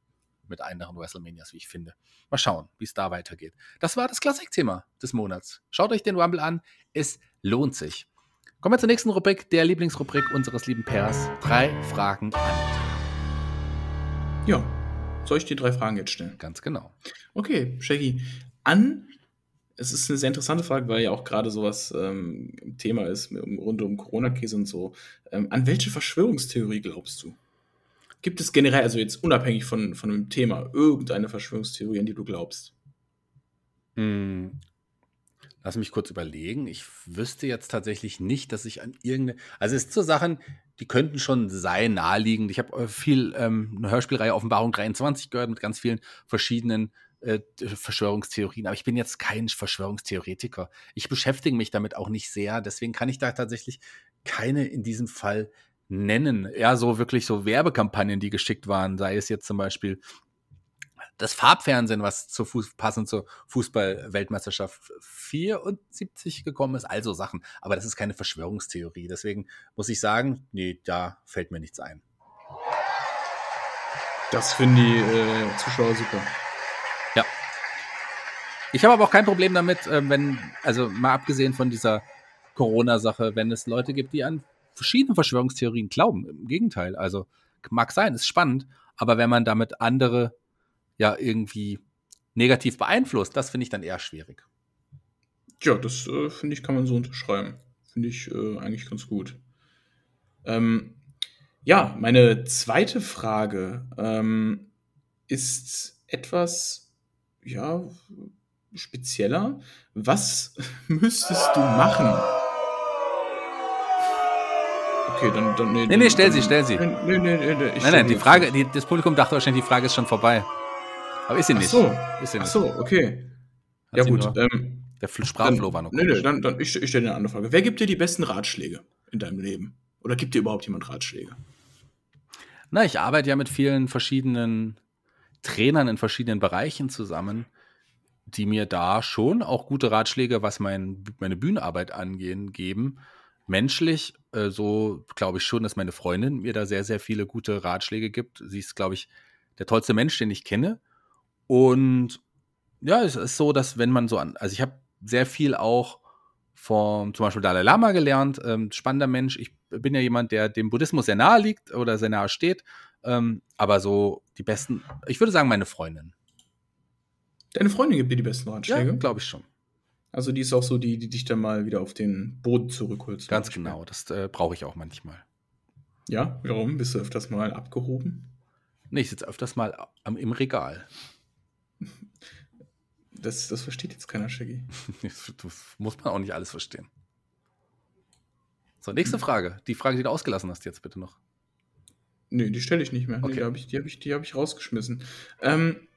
Mit anderen WrestleManias, wie ich finde. Mal schauen, wie es da weitergeht. Das war das Klassikthema des Monats. Schaut euch den Rumble an. Es lohnt sich. Kommen wir zur nächsten Rubrik, der Lieblingsrubrik unseres lieben Pairs. Drei Fragen an. Ja, soll ich die drei Fragen jetzt stellen? Ganz genau. Okay, Shaggy. An, es ist eine sehr interessante Frage, weil ja auch gerade sowas ähm, Thema ist rund um Corona-Krise und so. Ähm, an welche Verschwörungstheorie glaubst du? Gibt es generell, also jetzt unabhängig von, von dem Thema, irgendeine Verschwörungstheorie, an die du glaubst? Hm, Lass mich kurz überlegen. Ich wüsste jetzt tatsächlich nicht, dass ich an irgendeine. Also es sind so Sachen, die könnten schon sein, naheliegend. Ich habe äh, viel ähm, eine Hörspielreihe Offenbarung 23 gehört mit ganz vielen verschiedenen äh, Verschwörungstheorien. Aber ich bin jetzt kein Verschwörungstheoretiker. Ich beschäftige mich damit auch nicht sehr. Deswegen kann ich da tatsächlich keine in diesem Fall nennen. Ja, so wirklich so Werbekampagnen, die geschickt waren, sei es jetzt zum Beispiel das Farbfernsehen, was zu Fuß, passend zur Fußball-Weltmeisterschaft 74 gekommen ist, also Sachen. Aber das ist keine Verschwörungstheorie. Deswegen muss ich sagen, nee, da fällt mir nichts ein. Das finden die äh, Zuschauer super. Ja. Ich habe aber auch kein Problem damit, äh, wenn, also mal abgesehen von dieser Corona-Sache, wenn es Leute gibt, die an verschiedene Verschwörungstheorien glauben. Im Gegenteil, also mag sein, ist spannend, aber wenn man damit andere ja irgendwie negativ beeinflusst, das finde ich dann eher schwierig. Ja, das äh, finde ich, kann man so unterschreiben. Finde ich äh, eigentlich ganz gut. Ähm, ja, meine zweite Frage ähm, ist etwas, ja, spezieller. Was müsstest du machen? Okay, dann, dann nee, nee, nee, stell sie, stell sie. Nee, nee, nee, nee, nein, nein, die Frage, die, das Publikum dachte wahrscheinlich, die Frage ist schon vorbei. Aber ist sie nicht. Ach so, ist sie nicht. Ach so okay. Hat ja gut. Ähm, der Sprachflow war noch Nee, nee, dann, dann ich, ich stelle dir eine andere Frage. Wer gibt dir die besten Ratschläge in deinem Leben? Oder gibt dir überhaupt jemand Ratschläge? Na, ich arbeite ja mit vielen verschiedenen Trainern in verschiedenen Bereichen zusammen, die mir da schon auch gute Ratschläge, was mein, meine Bühnenarbeit angehen, geben. Menschlich, äh, so glaube ich schon, dass meine Freundin mir da sehr, sehr viele gute Ratschläge gibt. Sie ist, glaube ich, der tollste Mensch, den ich kenne. Und ja, es ist so, dass wenn man so an, also ich habe sehr viel auch vom zum Beispiel Dalai Lama gelernt, ähm, spannender Mensch. Ich bin ja jemand, der dem Buddhismus sehr nahe liegt oder sehr nahe steht. Ähm, aber so die besten, ich würde sagen, meine Freundin. Deine Freundin gibt dir die besten Ratschläge? Ja, glaube ich schon. Also die ist auch so die, die dich dann mal wieder auf den Boden zurückholt. Ganz genau, das äh, brauche ich auch manchmal. Ja, warum? Bist du öfters mal abgehoben? Nee, ich sitze öfters mal am, im Regal. Das, das versteht jetzt keiner, Shaggy. das muss man auch nicht alles verstehen. So, nächste. Frage. Die Frage, die du ausgelassen hast, jetzt bitte noch. Nee, die stelle ich nicht mehr. Okay. Nee, die habe ich, hab ich, hab ich rausgeschmissen. Ähm,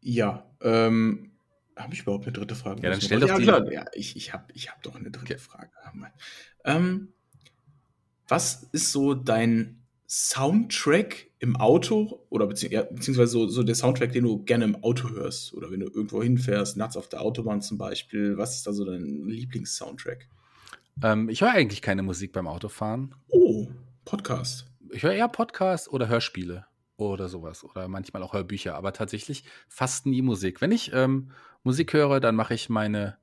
ja, ähm, habe ich überhaupt eine dritte Frage? Ja, dann stell doch ja, die. Klar. Ja, ich, ich habe ich hab doch eine dritte okay. Frage. Ähm, was ist so dein Soundtrack im Auto oder bezieh ja, beziehungsweise so, so, der Soundtrack, den du gerne im Auto hörst oder wenn du irgendwo hinfährst, nachts auf der Autobahn zum Beispiel, was ist da so dein Lieblings-Soundtrack? Ähm, ich höre eigentlich keine Musik beim Autofahren. Oh, Podcast. Ich höre eher Podcast oder Hörspiele oder sowas oder manchmal auch Hörbücher, aber tatsächlich fast nie Musik. Wenn ich ähm, Musik höre, dann mache ich meine.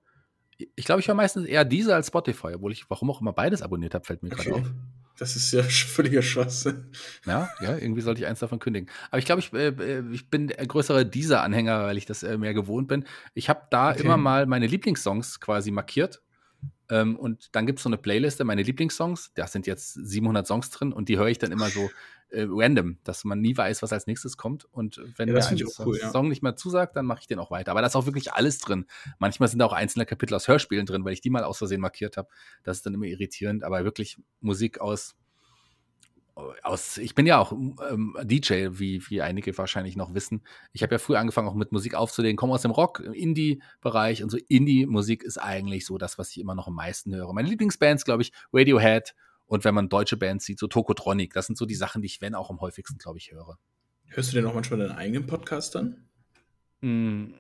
Ich glaube, ich höre meistens eher diese als Spotify, obwohl ich warum auch immer beides abonniert habe, fällt mir okay. gerade auf. Das ist ja völliger Schwachsinn. Ja, ja, irgendwie sollte ich eins davon kündigen. Aber ich glaube, ich, äh, ich bin der größere dieser Anhänger, weil ich das äh, mehr gewohnt bin. Ich habe da okay. immer mal meine Lieblingssongs quasi markiert. Ähm, und dann gibt es so eine Playliste, meine Lieblingssongs. Da sind jetzt 700 Songs drin und die höre ich dann immer so äh, random, dass man nie weiß, was als nächstes kommt. Und wenn Ja, auch cool, ja. Song nicht mehr zusagt, dann mache ich den auch weiter. Aber da ist auch wirklich alles drin. Manchmal sind da auch einzelne Kapitel aus Hörspielen drin, weil ich die mal aus Versehen markiert habe. Das ist dann immer irritierend. Aber wirklich Musik aus aus, ich bin ja auch ähm, DJ, wie, wie einige wahrscheinlich noch wissen. Ich habe ja früh angefangen, auch mit Musik aufzulegen, komme aus dem Rock, im Indie-Bereich und so Indie-Musik ist eigentlich so das, was ich immer noch am meisten höre. Meine Lieblingsbands, glaube ich, Radiohead und wenn man deutsche Bands sieht, so Tokotronic. Das sind so die Sachen, die ich, wenn auch am häufigsten, glaube ich, höre. Hörst du denn auch manchmal deinen eigenen Podcast dann? Mm,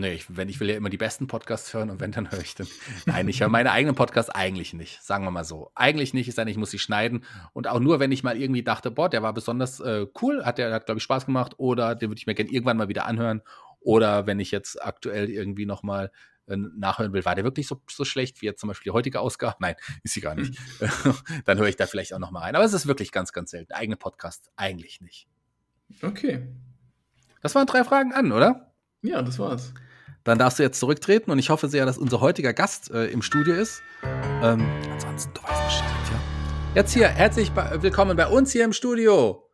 nee, ich, wenn ich will ja immer die besten Podcasts hören und wenn, dann höre ich den. Nein, ich höre meine eigenen Podcasts eigentlich nicht, sagen wir mal so. Eigentlich nicht, ist dann, ich muss sie schneiden und auch nur, wenn ich mal irgendwie dachte, boah, der war besonders äh, cool, hat der hat, glaube ich, Spaß gemacht oder den würde ich mir gerne irgendwann mal wieder anhören oder wenn ich jetzt aktuell irgendwie noch mal äh, nachhören will, war der wirklich so, so schlecht wie jetzt zum Beispiel die heutige Ausgabe? Nein, ist sie gar nicht. dann höre ich da vielleicht auch noch mal rein. Aber es ist wirklich ganz, ganz selten. Eigene Podcast eigentlich nicht. Okay. Das waren drei Fragen an, oder? Ja, das war's. Dann darfst du jetzt zurücktreten und ich hoffe sehr, dass unser heutiger Gast äh, im Studio ist. Ähm, ansonsten, du weißt Bescheid, ja. Jetzt hier, herzlich bei, willkommen bei uns hier im Studio.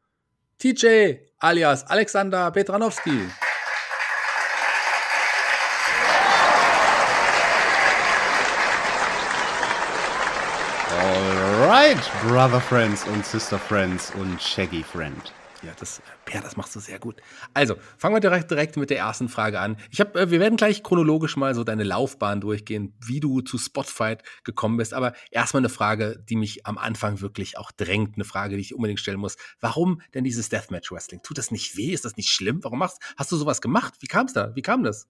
TJ alias Alexander Petranowski. Alright, Brother Friends und Sister Friends und Shaggy Friend. Ja, das, ja, das machst du sehr gut. Also, fangen wir direkt, direkt mit der ersten Frage an. Ich hab, äh, wir werden gleich chronologisch mal so deine Laufbahn durchgehen, wie du zu Spotfight gekommen bist. Aber erstmal eine Frage, die mich am Anfang wirklich auch drängt, eine Frage, die ich unbedingt stellen muss. Warum denn dieses Deathmatch Wrestling? Tut das nicht weh? Ist das nicht schlimm? Warum machst Hast du sowas gemacht? Wie kam es da? Wie kam das?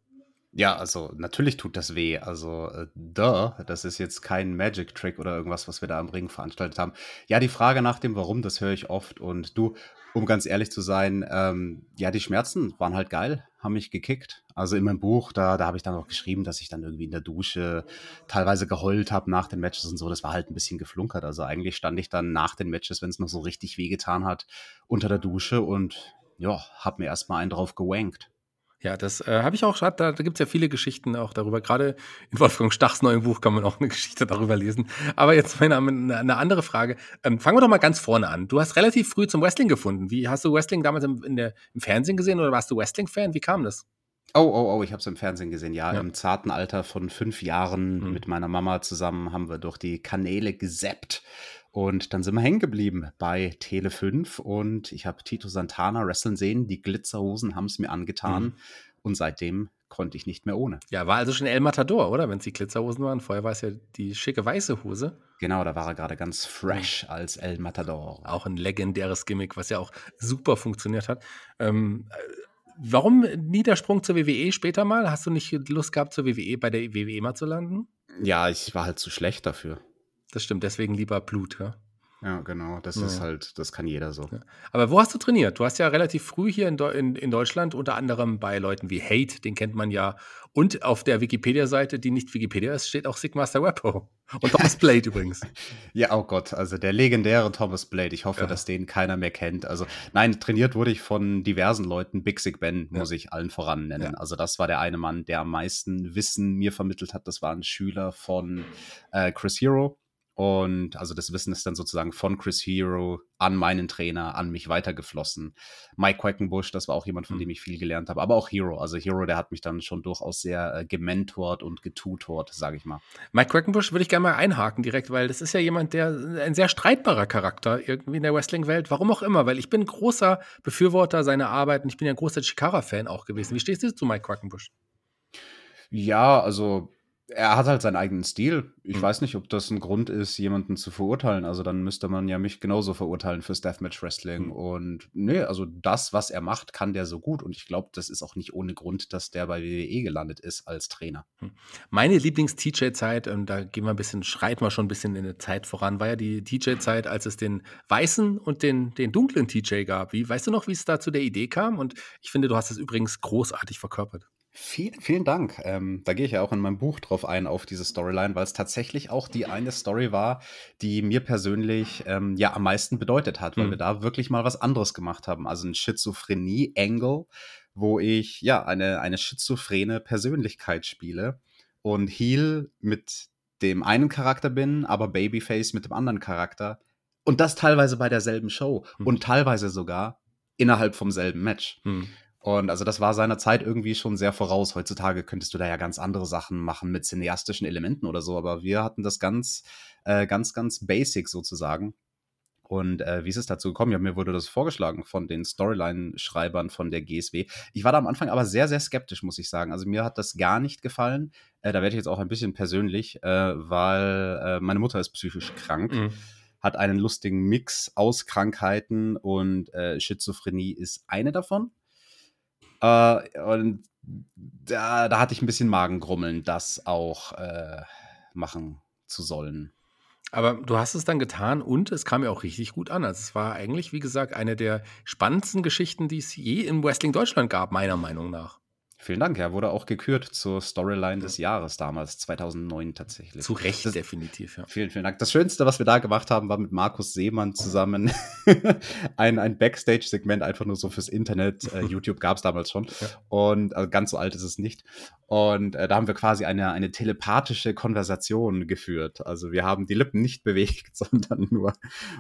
Ja, also natürlich tut das weh. Also, äh, duh, das ist jetzt kein Magic Trick oder irgendwas, was wir da am Ring veranstaltet haben. Ja, die Frage nach dem Warum, das höre ich oft. Und du, um ganz ehrlich zu sein, ähm, ja, die Schmerzen waren halt geil, haben mich gekickt. Also in meinem Buch, da, da habe ich dann auch geschrieben, dass ich dann irgendwie in der Dusche teilweise geheult habe nach den Matches und so. Das war halt ein bisschen geflunkert. Also eigentlich stand ich dann nach den Matches, wenn es noch so richtig wehgetan hat, unter der Dusche und ja, habe mir erstmal einen drauf gewankt. Ja, das äh, habe ich auch, da, da gibt es ja viele Geschichten auch darüber. Gerade in Wolfgang Stachs neuem Buch kann man auch eine Geschichte darüber lesen. Aber jetzt meine, eine, eine andere Frage. Ähm, fangen wir doch mal ganz vorne an. Du hast relativ früh zum Wrestling gefunden. Wie hast du Wrestling damals im, der, im Fernsehen gesehen oder warst du Wrestling-Fan? Wie kam das? Oh, oh, oh, ich habe es im Fernsehen gesehen. Ja, Ja. im zarten Alter von fünf Jahren Mhm. mit meiner Mama zusammen haben wir durch die Kanäle gesappt. Und dann sind wir hängen geblieben bei Tele 5 und ich habe Tito Santana wrestlen sehen. Die Glitzerhosen haben es mir angetan Mhm. und seitdem konnte ich nicht mehr ohne. Ja, war also schon El Matador, oder? Wenn es die Glitzerhosen waren. Vorher war es ja die schicke weiße Hose. Genau, da war er gerade ganz fresh als El Matador. Auch ein legendäres Gimmick, was ja auch super funktioniert hat. Ähm, äh, warum Niedersprung zur WWE später mal? Hast du nicht Lust gehabt, zur WWE bei der WWE mal zu landen? Ja, ich war halt zu schlecht dafür. Das stimmt, deswegen lieber Blut, ja. Ja, genau. Das Ja. ist halt, das kann jeder so. Ja. Aber wo hast du trainiert? Du hast ja relativ früh hier in, in, in Deutschland, unter anderem bei Leuten wie Hate, den kennt man ja. Und auf der Wikipedia-Seite, die nicht Wikipedia ist, steht auch Sigmaster Wepo. Und Thomas Blade übrigens. Ja, oh Gott, also der legendäre Thomas Blade. Ich hoffe, Ja. dass den keiner mehr kennt. Also, nein, trainiert wurde ich von diversen Leuten. Big Sick Ben muss ich allen voran nennen. Also, das war der eine Mann, der am meisten Wissen mir vermittelt hat. Das war ein Schüler von äh, Chris Hero. Und also das Wissen ist dann sozusagen von Chris Hero an meinen Trainer, an mich weitergeflossen. Mike Quackenbush, das war auch jemand, von Mhm. dem ich viel gelernt habe. Aber auch Hero. Also Hero, der hat mich dann schon durchaus sehr äh, gementort und getutort, sage ich mal. Mike Quackenbush würde ich gerne mal einhaken direkt, weil das ist ja jemand, der ein sehr streitbarer Charakter irgendwie in der Wrestling-Welt, warum auch immer, weil ich bin großer Befürworter seiner Arbeit und ich bin ja ein großer Chikara-Fan auch gewesen. Wie stehst du zu Mike Quackenbush? Ja, also er hat halt seinen eigenen Stil. Ich Mhm. weiß nicht, ob das ein Grund ist, jemanden zu verurteilen. Also dann müsste man ja mich genauso verurteilen fürs Deathmatch Wrestling. Mhm. Und nee, also das, was er macht, kann der so gut. Und ich glaube, das ist auch nicht ohne Grund, dass der bei WWE gelandet ist als Trainer. Meine Lieblings-TJ-Zeit, und da gehen wir ein bisschen, schreiten wir schon ein bisschen in der Zeit voran, war ja die TJ-Zeit, als es den weißen und den, den dunklen TJ gab. Wie, weißt du noch, wie es da zu der Idee kam? Und ich finde, du hast es übrigens großartig verkörpert. Vielen, vielen Dank. Ähm, da gehe ich ja auch in meinem Buch drauf ein, auf diese Storyline, weil es tatsächlich auch die eine Story war, die mir persönlich ähm, ja am meisten bedeutet hat, weil Mhm. wir da wirklich mal was anderes gemacht haben. Also ein Schizophrenie-Angle, wo ich ja eine, eine schizophrene Persönlichkeit spiele und Heal mit dem einen Charakter bin, aber Babyface mit dem anderen Charakter. Und das teilweise bei derselben Show Hm. und teilweise sogar innerhalb vom selben Match. Hm. Und also das war seiner Zeit irgendwie schon sehr voraus. Heutzutage könntest du da ja ganz andere Sachen machen mit cineastischen Elementen oder so, aber wir hatten das ganz, äh, ganz, ganz basic sozusagen. Und äh, wie ist es dazu gekommen? Ja, mir wurde das vorgeschlagen von den Storyline-Schreibern von der GSW. Ich war da am Anfang aber sehr, sehr skeptisch, muss ich sagen. Also mir hat das gar nicht gefallen. Äh, da werde ich jetzt auch ein bisschen persönlich, äh, weil äh, meine Mutter ist psychisch krank Hm. hat einen lustigen Mix aus Krankheiten und äh, Schizophrenie ist eine davon. Äh, und da, da hatte ich ein bisschen Magengrummeln, das auch äh, machen zu sollen. Aber du hast es dann getan und es kam ja auch richtig gut an. Also es war eigentlich, wie gesagt, eine der spannendsten Geschichten, die es je im Wrestling Deutschland gab, meiner Meinung nach. Vielen Dank. Er wurde auch gekürt zur Storyline des Jahres damals, 2009 tatsächlich. Zu Recht, Das- definitiv, ja. Vielen, vielen Dank. Das Schönste, was wir da gemacht haben, war mit Markus Seemann zusammen ein, ein Backstage-Segment, einfach nur so fürs Internet. Äh, YouTube gab es damals schon. Ja. Und also ganz so alt ist es nicht. Und äh, da haben wir quasi eine, eine telepathische Konversation geführt. Also wir haben die Lippen nicht bewegt, sondern nur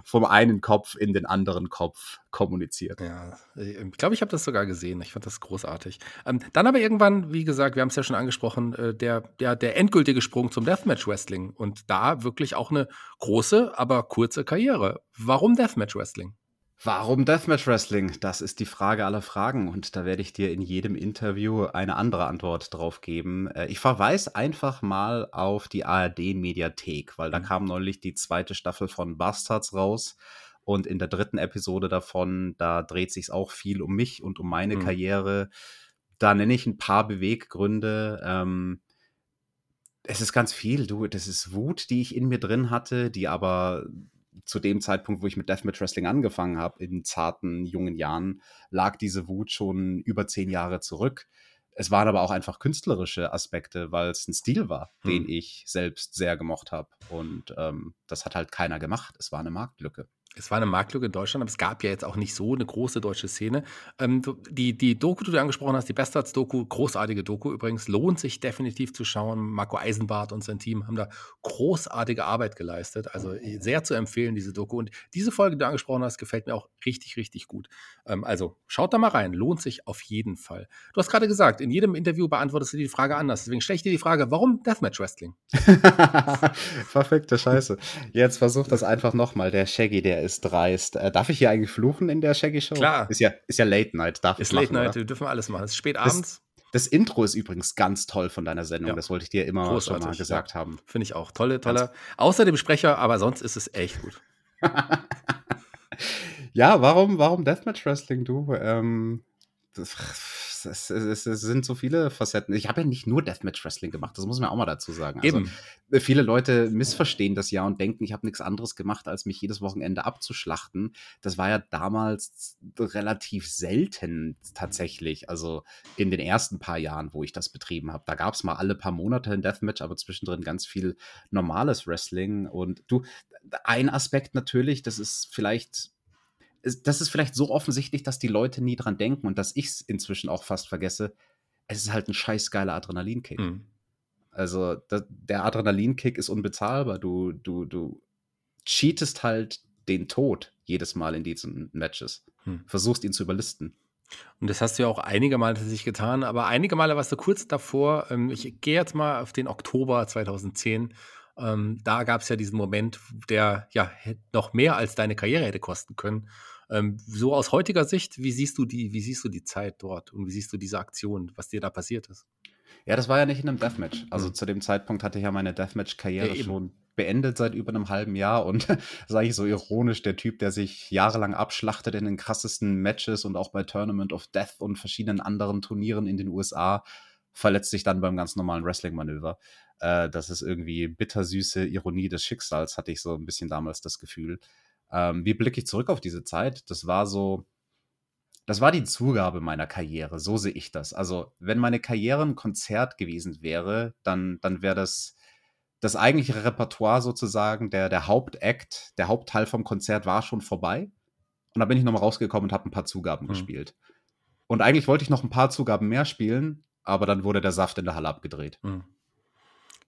vom einen Kopf in den anderen Kopf kommuniziert. Ja, ich glaube, ich habe das sogar gesehen. Ich fand das großartig. Ähm, dann aber irgendwann, wie gesagt, wir haben es ja schon angesprochen, äh, der, der, der endgültige Sprung zum Deathmatch Wrestling. Und da wirklich auch eine große, aber kurze Karriere. Warum Deathmatch Wrestling? Warum Deathmatch Wrestling? Das ist die Frage aller Fragen und da werde ich dir in jedem Interview eine andere Antwort drauf geben. Äh, Ich verweise einfach mal auf die ARD-Mediathek, weil da Mhm. kam neulich die zweite Staffel von Bastards raus und in der dritten Episode davon, da dreht sich auch viel um mich und um meine Mhm. Karriere. Da nenne ich ein paar Beweggründe. Ähm, es ist ganz viel, du. Das ist Wut, die ich in mir drin hatte, die aber zu dem Zeitpunkt, wo ich mit Deathmatch Wrestling angefangen habe, in zarten jungen Jahren, lag diese Wut schon über zehn Jahre zurück. Es waren aber auch einfach künstlerische Aspekte, weil es ein Stil war, Hm. den ich selbst sehr gemocht habe. Und ähm, das hat halt keiner gemacht. Es war eine Marktlücke. Es war eine Marktlücke in Deutschland, aber es gab ja jetzt auch nicht so eine große deutsche Szene. Ähm, die, die Doku, die du angesprochen hast, die Bastards-Doku, großartige Doku übrigens, lohnt sich definitiv zu schauen. Marco Eisenbart und sein Team haben da großartige Arbeit geleistet. Also äh, sehr zu empfehlen, diese Doku. Und diese Folge, die du angesprochen hast, gefällt mir auch richtig, richtig gut. Ähm, also schaut da mal rein, lohnt sich auf jeden Fall. Du hast gerade gesagt, in jedem Interview beantwortest du die Frage anders. Deswegen stelle ich dir die Frage, warum Deathmatch Wrestling? Verfickte Scheiße. Jetzt versuch das einfach nochmal. Der Shaggy, der ist dreist. Äh, darf ich hier eigentlich fluchen in der Shaggy Show? Klar. Ist ja, ist ja Late Night. Darf Ist Late machen, Night, oder? wir dürfen alles machen. Es ist spät abends. Das Intro ist übrigens ganz toll von deiner Sendung. Ja. Das wollte ich dir immer schon Großartig, mal gesagt ja. haben. Finde ich auch. Tolle, toller. Außer dem Sprecher, aber sonst ist es echt gut. Ja, warum, warum Deathmatch Wrestling, du? Ähm, das, es, es, es sind so viele Facetten. Ich habe ja nicht nur Deathmatch Wrestling gemacht, das muss man auch mal dazu sagen. Also, Eben. viele Leute missverstehen das ja und denken, ich habe nichts anderes gemacht, als mich jedes Wochenende abzuschlachten. Das war ja damals relativ selten tatsächlich. Also in den ersten paar Jahren, wo ich das betrieben habe. Da gab es mal alle paar Monate ein Deathmatch, aber zwischendrin ganz viel normales Wrestling. Und du, ein Aspekt natürlich, das ist vielleicht. Das ist vielleicht so offensichtlich, dass die Leute nie dran denken und dass ich es inzwischen auch fast vergesse. Es ist halt ein scheißgeiler Adrenalinkick. Mhm. Also da, der Adrenalinkick ist unbezahlbar. Du, du, du cheatest halt den Tod jedes Mal in diesen Matches. Hm. Versuchst ihn zu überlisten. Und das hast du ja auch einige Male tatsächlich getan, aber einige Male warst du kurz davor. Ähm, ich gehe jetzt mal auf den Oktober 2010. Ähm, da gab es ja diesen Moment, der ja noch mehr als deine Karriere hätte kosten können. Ähm, so aus heutiger Sicht, wie siehst du die, wie siehst du die Zeit dort und wie siehst du diese Aktion, was dir da passiert ist? Ja, das war ja nicht in einem Deathmatch. Also Hm. zu dem Zeitpunkt hatte ich ja meine Deathmatch-Karriere Ja, schon beendet seit über einem halben Jahr und sage ich so ironisch, der Typ, der sich jahrelang abschlachtet in den krassesten Matches und auch bei Tournament of Death und verschiedenen anderen Turnieren in den USA, verletzt sich dann beim ganz normalen Wrestling-Manöver. Äh, das ist irgendwie bittersüße Ironie des Schicksals, hatte ich so ein bisschen damals das Gefühl. Ähm, wie blicke ich zurück auf diese Zeit? Das war so, das war die Zugabe meiner Karriere, so sehe ich das. Also, wenn meine Karriere ein Konzert gewesen wäre, dann, dann wäre das das eigentliche Repertoire sozusagen, der, der Hauptakt, der Hauptteil vom Konzert war schon vorbei. Und dann bin ich nochmal rausgekommen und habe ein paar Zugaben Hm. gespielt. Und eigentlich wollte ich noch ein paar Zugaben mehr spielen, aber dann wurde der Saft in der Halle abgedreht. Hm.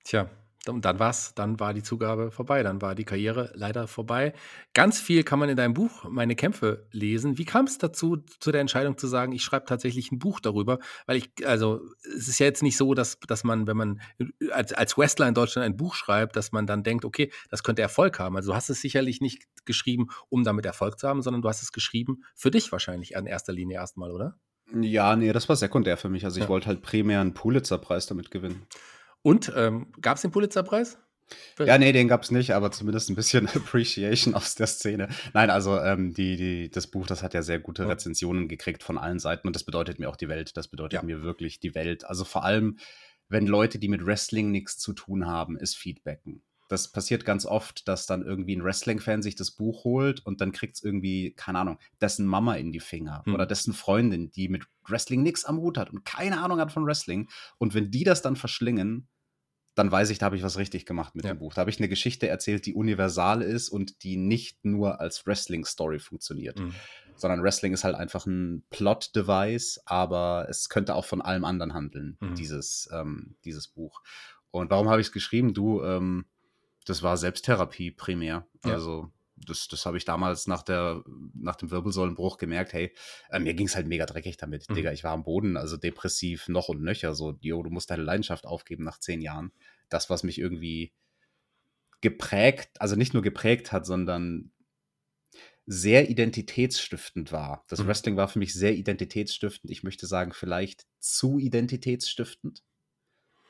Tja, Und dann war's, dann war die Zugabe vorbei, dann war die Karriere leider vorbei. Ganz viel kann man in deinem Buch Meine Kämpfe lesen. Wie kam es dazu, zu der Entscheidung zu sagen, ich schreibe tatsächlich ein Buch darüber? Weil ich, also es ist ja jetzt nicht so, dass, dass man, wenn man als, als Wrestler in Deutschland ein Buch schreibt, dass man dann denkt, okay, das könnte Erfolg haben. Also du hast es sicherlich nicht geschrieben, um damit Erfolg zu haben, sondern du hast es geschrieben für dich wahrscheinlich in erster Linie erstmal, oder? Ja, nee, das war sekundär für mich. Also ich ja. wollte halt primär einen Pulitzer-Preis damit gewinnen. Und ähm, gab es den Pulitzer-Preis? Ja, nee, den gab es nicht, aber zumindest ein bisschen Appreciation aus der Szene. Nein, also ähm, die, die, das Buch, das hat ja sehr gute Rezensionen gekriegt von allen Seiten und das bedeutet mir auch die Welt. Das bedeutet ja. mir wirklich die Welt. Also vor allem, wenn Leute, die mit Wrestling nichts zu tun haben, es feedbacken. Das passiert ganz oft, dass dann irgendwie ein Wrestling-Fan sich das Buch holt und dann kriegt es irgendwie, keine Ahnung, dessen Mama in die Finger hm. oder dessen Freundin, die mit Wrestling nichts am Hut hat und keine Ahnung hat von Wrestling. Und wenn die das dann verschlingen, dann weiß ich, da habe ich was richtig gemacht mit ja. dem Buch. Da habe ich eine Geschichte erzählt, die universal ist und die nicht nur als Wrestling-Story funktioniert. Mhm. Sondern Wrestling ist halt einfach ein Plot-Device, aber es könnte auch von allem anderen handeln, mhm. dieses, ähm, dieses Buch. Und warum habe ich es geschrieben? Du, ähm, das war Selbsttherapie primär. Ja. Also das, das habe ich damals nach, der, nach dem Wirbelsäulenbruch gemerkt, hey, äh, mir ging es halt mega dreckig damit. Mhm. Digga, ich war am Boden, also depressiv noch und nöcher. So, yo, du musst deine Leidenschaft aufgeben nach zehn Jahren. Das, was mich irgendwie geprägt, also nicht nur geprägt hat, sondern sehr identitätsstiftend war. Das mhm. Wrestling war für mich sehr identitätsstiftend. Ich möchte sagen, vielleicht zu identitätsstiftend.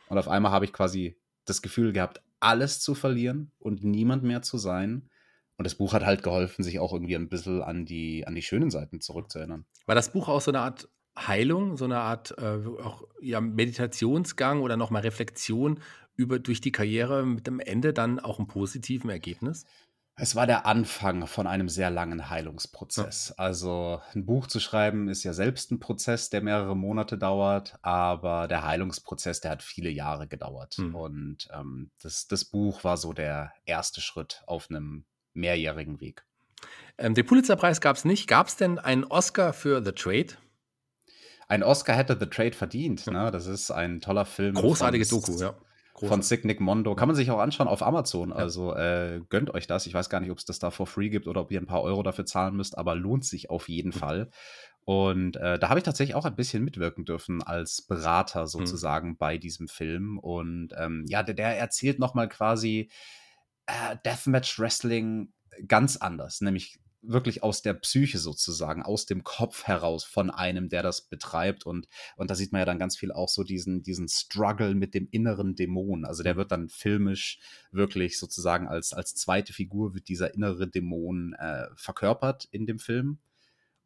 Und auf einmal habe ich quasi das Gefühl gehabt, alles zu verlieren und niemand mehr zu sein und das Buch hat halt geholfen, sich auch irgendwie ein bisschen an die, an die schönen Seiten zurückzuerinnern. War das Buch auch so eine Art Heilung, so eine Art äh, auch ja, Meditationsgang oder nochmal Reflexion über, durch die Karriere mit dem Ende dann auch einem positiven Ergebnis? Es war der Anfang von einem sehr langen Heilungsprozess. Ja. Also ein Buch zu schreiben ist ja selbst ein Prozess, der mehrere Monate dauert, aber der Heilungsprozess, der hat viele Jahre gedauert. Mhm. Und ähm, das, das Buch war so der erste Schritt auf einem mehrjährigen Weg. Ähm, den Pulitzerpreis gab es nicht. Gab es denn einen Oscar für The Trade? Ein Oscar hätte The Trade verdient. Ne? Das ist ein toller Film. Großartige von, Doku, ja. Großartig. Von Sick Nick Mondo. Kann man sich auch anschauen auf Amazon. Ja. Also äh, gönnt euch das. Ich weiß gar nicht, ob es das da for free gibt oder ob ihr ein paar Euro dafür zahlen müsst, aber lohnt sich auf jeden mhm. Fall. Und äh, da habe ich tatsächlich auch ein bisschen mitwirken dürfen als Berater mhm. sozusagen mhm. bei diesem Film. Und ähm, ja, der, der erzählt nochmal quasi äh, Deathmatch Wrestling ganz anders, nämlich wirklich aus der Psyche sozusagen, aus dem Kopf heraus von einem, der das betreibt. Und, und da sieht man ja dann ganz viel auch so diesen, diesen Struggle mit dem inneren Dämon. Also der mhm. wird dann filmisch wirklich sozusagen als, als zweite Figur wird dieser innere Dämon äh, verkörpert in dem Film.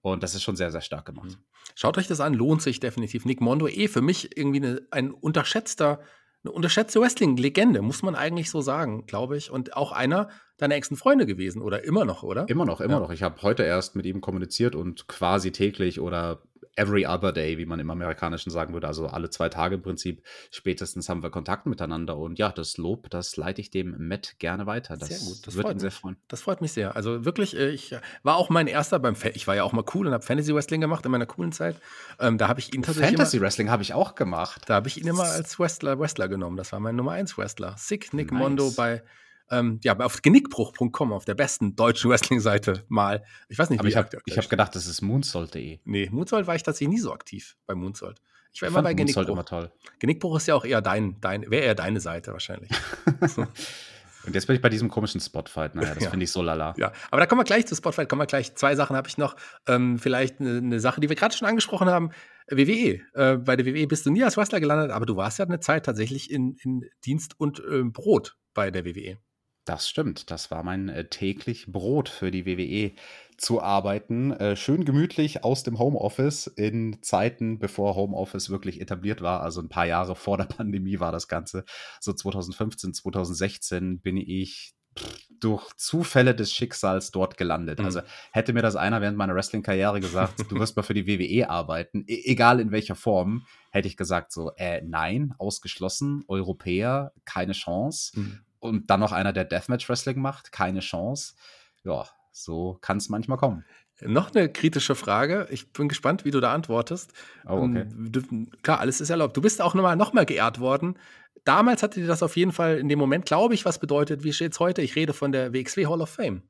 Und das ist schon sehr, sehr stark gemacht. Mhm. Schaut euch das an, lohnt sich definitiv. Nick Mondo eh für mich irgendwie eine, ein unterschätzter eine unterschätzte Wrestling-Legende, muss man eigentlich so sagen, glaube ich. Und auch einer deiner engsten Freunde gewesen oder immer noch, oder? Immer noch, immer ja. noch. Ich habe heute erst mit ihm kommuniziert und quasi täglich oder every other day, wie man im Amerikanischen sagen würde, also alle zwei Tage im Prinzip, spätestens haben wir Kontakt miteinander. Und ja, das Lob, das leite ich dem Matt gerne weiter. Das, sehr gut, das wird ihn sehr freuen. Das freut mich sehr. Also wirklich, äh, ich war auch mein erster beim, Fa ich war ja auch mal cool und habe Fantasy Wrestling gemacht in meiner coolen Zeit. Ähm, da habe ich ihn tatsächlich Fantasy Wrestling habe ich auch gemacht. Da habe ich ihn immer als Wrestler, Wrestler genommen. Das war mein Nummer 1 Wrestler. Sick Nick nice. Mondo bei ähm, ja, auf genickbruch.com, auf der besten deutschen Wrestling-Seite mal. Ich weiß nicht, Aber wie ich habe hab gedacht, das ist moonsault.de. Nee, Moonsault war ich tatsächlich nie so aktiv bei Moonsault. Ich war ich immer bei Genickbruch. Immer toll. Genickbruch ist ja auch eher dein, dein wäre eher deine Seite wahrscheinlich. Und jetzt bin ich bei diesem komischen Spotfight. Naja, das ja. finde ich so lala. Ja, aber da kommen wir gleich zu Spotfight. Kommen wir gleich. Zwei Sachen habe ich noch. Ähm, vielleicht eine, eine, Sache, die wir gerade schon angesprochen haben. WWE. Äh, bei der WWE bist du nie als Wrestler gelandet, aber du warst ja eine Zeit tatsächlich in, in Dienst und äh, Brot bei der WWE. Das stimmt. Das war mein äh, täglich Brot für die WWE zu arbeiten. Äh, schön gemütlich aus dem Homeoffice in Zeiten, bevor Homeoffice wirklich etabliert war. Also ein paar Jahre vor der Pandemie war das Ganze. So 2015, 2016 bin ich durch Zufälle des Schicksals dort gelandet. Mhm. Also hätte mir das einer während meiner Wrestling-Karriere gesagt, du wirst mal für die WWE arbeiten, e egal in welcher Form, hätte ich gesagt so, äh, nein, ausgeschlossen, Europäer, keine Chance. Mhm und dann noch einer, der Deathmatch Wrestling macht, keine Chance. Ja, so kann es manchmal kommen. Noch eine kritische Frage. Ich bin gespannt, wie du da antwortest. Oh, okay. Ähm, klar, alles ist erlaubt. Du bist auch nochmal noch mal geehrt worden. damals hatte dir das auf jeden Fall in dem Moment, glaube ich, was bedeutet. Wie steht es heute? Ich rede von der WXW Hall of Fame.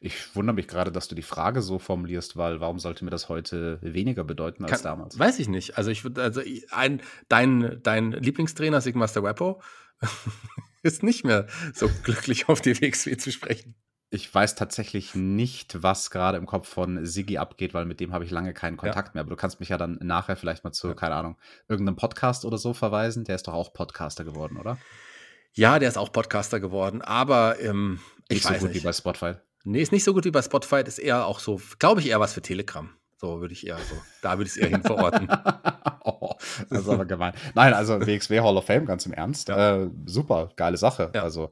Ich wundere mich gerade, dass du die Frage so formulierst, weil warum sollte mir das heute weniger bedeuten als Kann, damals? Weiß ich nicht. Also ich würde, also ein, dein, dein Lieblingstrainer Sigmaster Wepo ist nicht mehr so glücklich auf die WXW zu sprechen. Ich weiß tatsächlich nicht, was gerade im Kopf von Siggi abgeht, weil mit dem habe ich lange keinen Kontakt ja. mehr. Aber du kannst mich ja dann nachher vielleicht mal zu, ja. keine Ahnung, irgendeinem Podcast oder so verweisen. Der ist doch auch Podcaster geworden, oder? Ja, der ist auch Podcaster geworden, aber ähm, ich nicht so gut nicht. wie bei Spotify. Nee, ist nicht so gut wie bei Spotify, ist eher auch so, glaube ich, eher was für Telegram. So würde ich eher so, da würde ich es eher hin verorten. oh, das ist aber gemein. Nein, also WXW Hall of Fame, ganz im Ernst. Ja. Äh, super, geile Sache. Ja. Also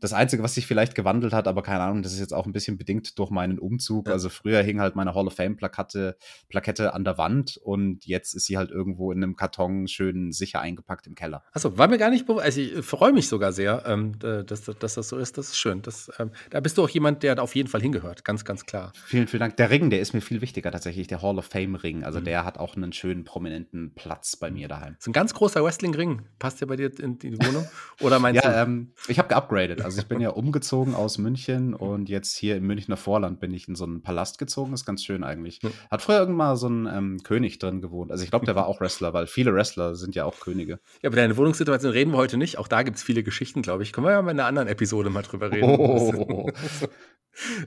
das Einzige, was sich vielleicht gewandelt hat, aber keine Ahnung, das ist jetzt auch ein bisschen bedingt durch meinen Umzug. Ja. Also früher hing halt meine Hall of Fame-Plakette Plakette an der Wand und jetzt ist sie halt irgendwo in einem Karton schön sicher eingepackt im Keller. Achso, war mir gar nicht bewusst. Also ich freue mich sogar sehr, ähm, dass, dass, das so ist. Das ist schön. Das, ähm, da bist du auch jemand, der auf jeden Fall hingehört. Ganz, ganz klar. Vielen, vielen Dank. Der Ring, der ist mir viel wichtiger tatsächlich, der Hall of Fame-Ring. Also mhm. der hat auch einen schönen, prominenten Platz bei mir daheim. So ein ganz großer Wrestling-Ring. Passt der bei dir in die Wohnung? Oder meinst ja, du? Ähm, ich habe geupgradet. Also ich bin ja umgezogen aus München und jetzt hier im Münchner Vorland bin ich in so einen Palast gezogen. ist ganz schön eigentlich. Hat früher irgendwann mal so ein ähm, König drin gewohnt. Also ich glaube, der war auch Wrestler, weil viele Wrestler sind ja auch Könige. Ja, aber deine Wohnungssituation reden wir heute nicht. Auch da gibt es viele Geschichten, glaube ich. Können wir ja mal in einer anderen Episode mal drüber reden. Oh.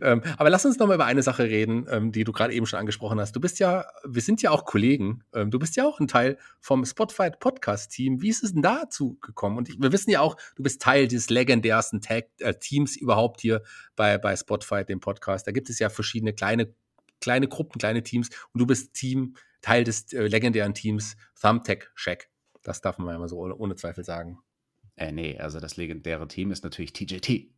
ähm, aber lass uns noch mal über eine Sache reden, ähm, die du gerade eben schon angesprochen hast. Du bist ja, wir sind ja auch Kollegen. Ähm, du bist ja auch ein Teil vom Spotify Podcast Team. Wie ist es denn dazu gekommen? Und ich, wir wissen ja auch, du bist Teil des legendärsten Tag äh, Teams überhaupt hier bei, bei Spotify, dem Podcast. Da gibt es ja verschiedene kleine, kleine Gruppen, kleine Teams. Und du bist Team, Teil des äh, legendären Teams Thumbtack Shack. Das darf man ja mal so ohne, ohne Zweifel sagen. Äh, nee, also das legendäre Team ist natürlich TJT.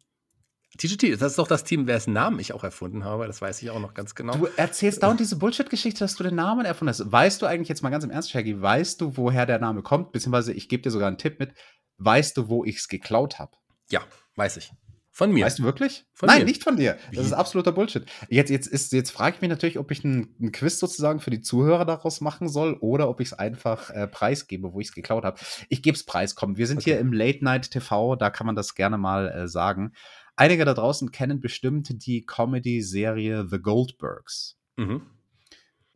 TGT, das ist doch das Team, dessen Namen ich auch erfunden habe. Das weiß ich auch noch ganz genau. Du erzählst dauernd diese Bullshit-Geschichte, dass du den Namen erfunden hast. Weißt du eigentlich jetzt mal ganz im Ernst, Shaggy, weißt du, woher der Name kommt? Beziehungsweise, ich gebe dir sogar einen Tipp mit. Weißt du, wo ich es geklaut habe? Ja, weiß ich. Von mir. Weißt du wirklich? Von Nein, mir. nicht von dir. Das ist absoluter Bullshit. Jetzt, jetzt, ist, jetzt frage ich mich natürlich, ob ich einen Quiz sozusagen für die Zuhörer daraus machen soll oder ob ich es einfach äh, preisgebe, wo ich es geklaut habe. Ich gebe es preis. Komm, wir sind okay. hier im Late Night TV, da kann man das gerne mal äh, sagen. Einige da draußen kennen bestimmt die Comedy-Serie The Goldbergs. Mhm.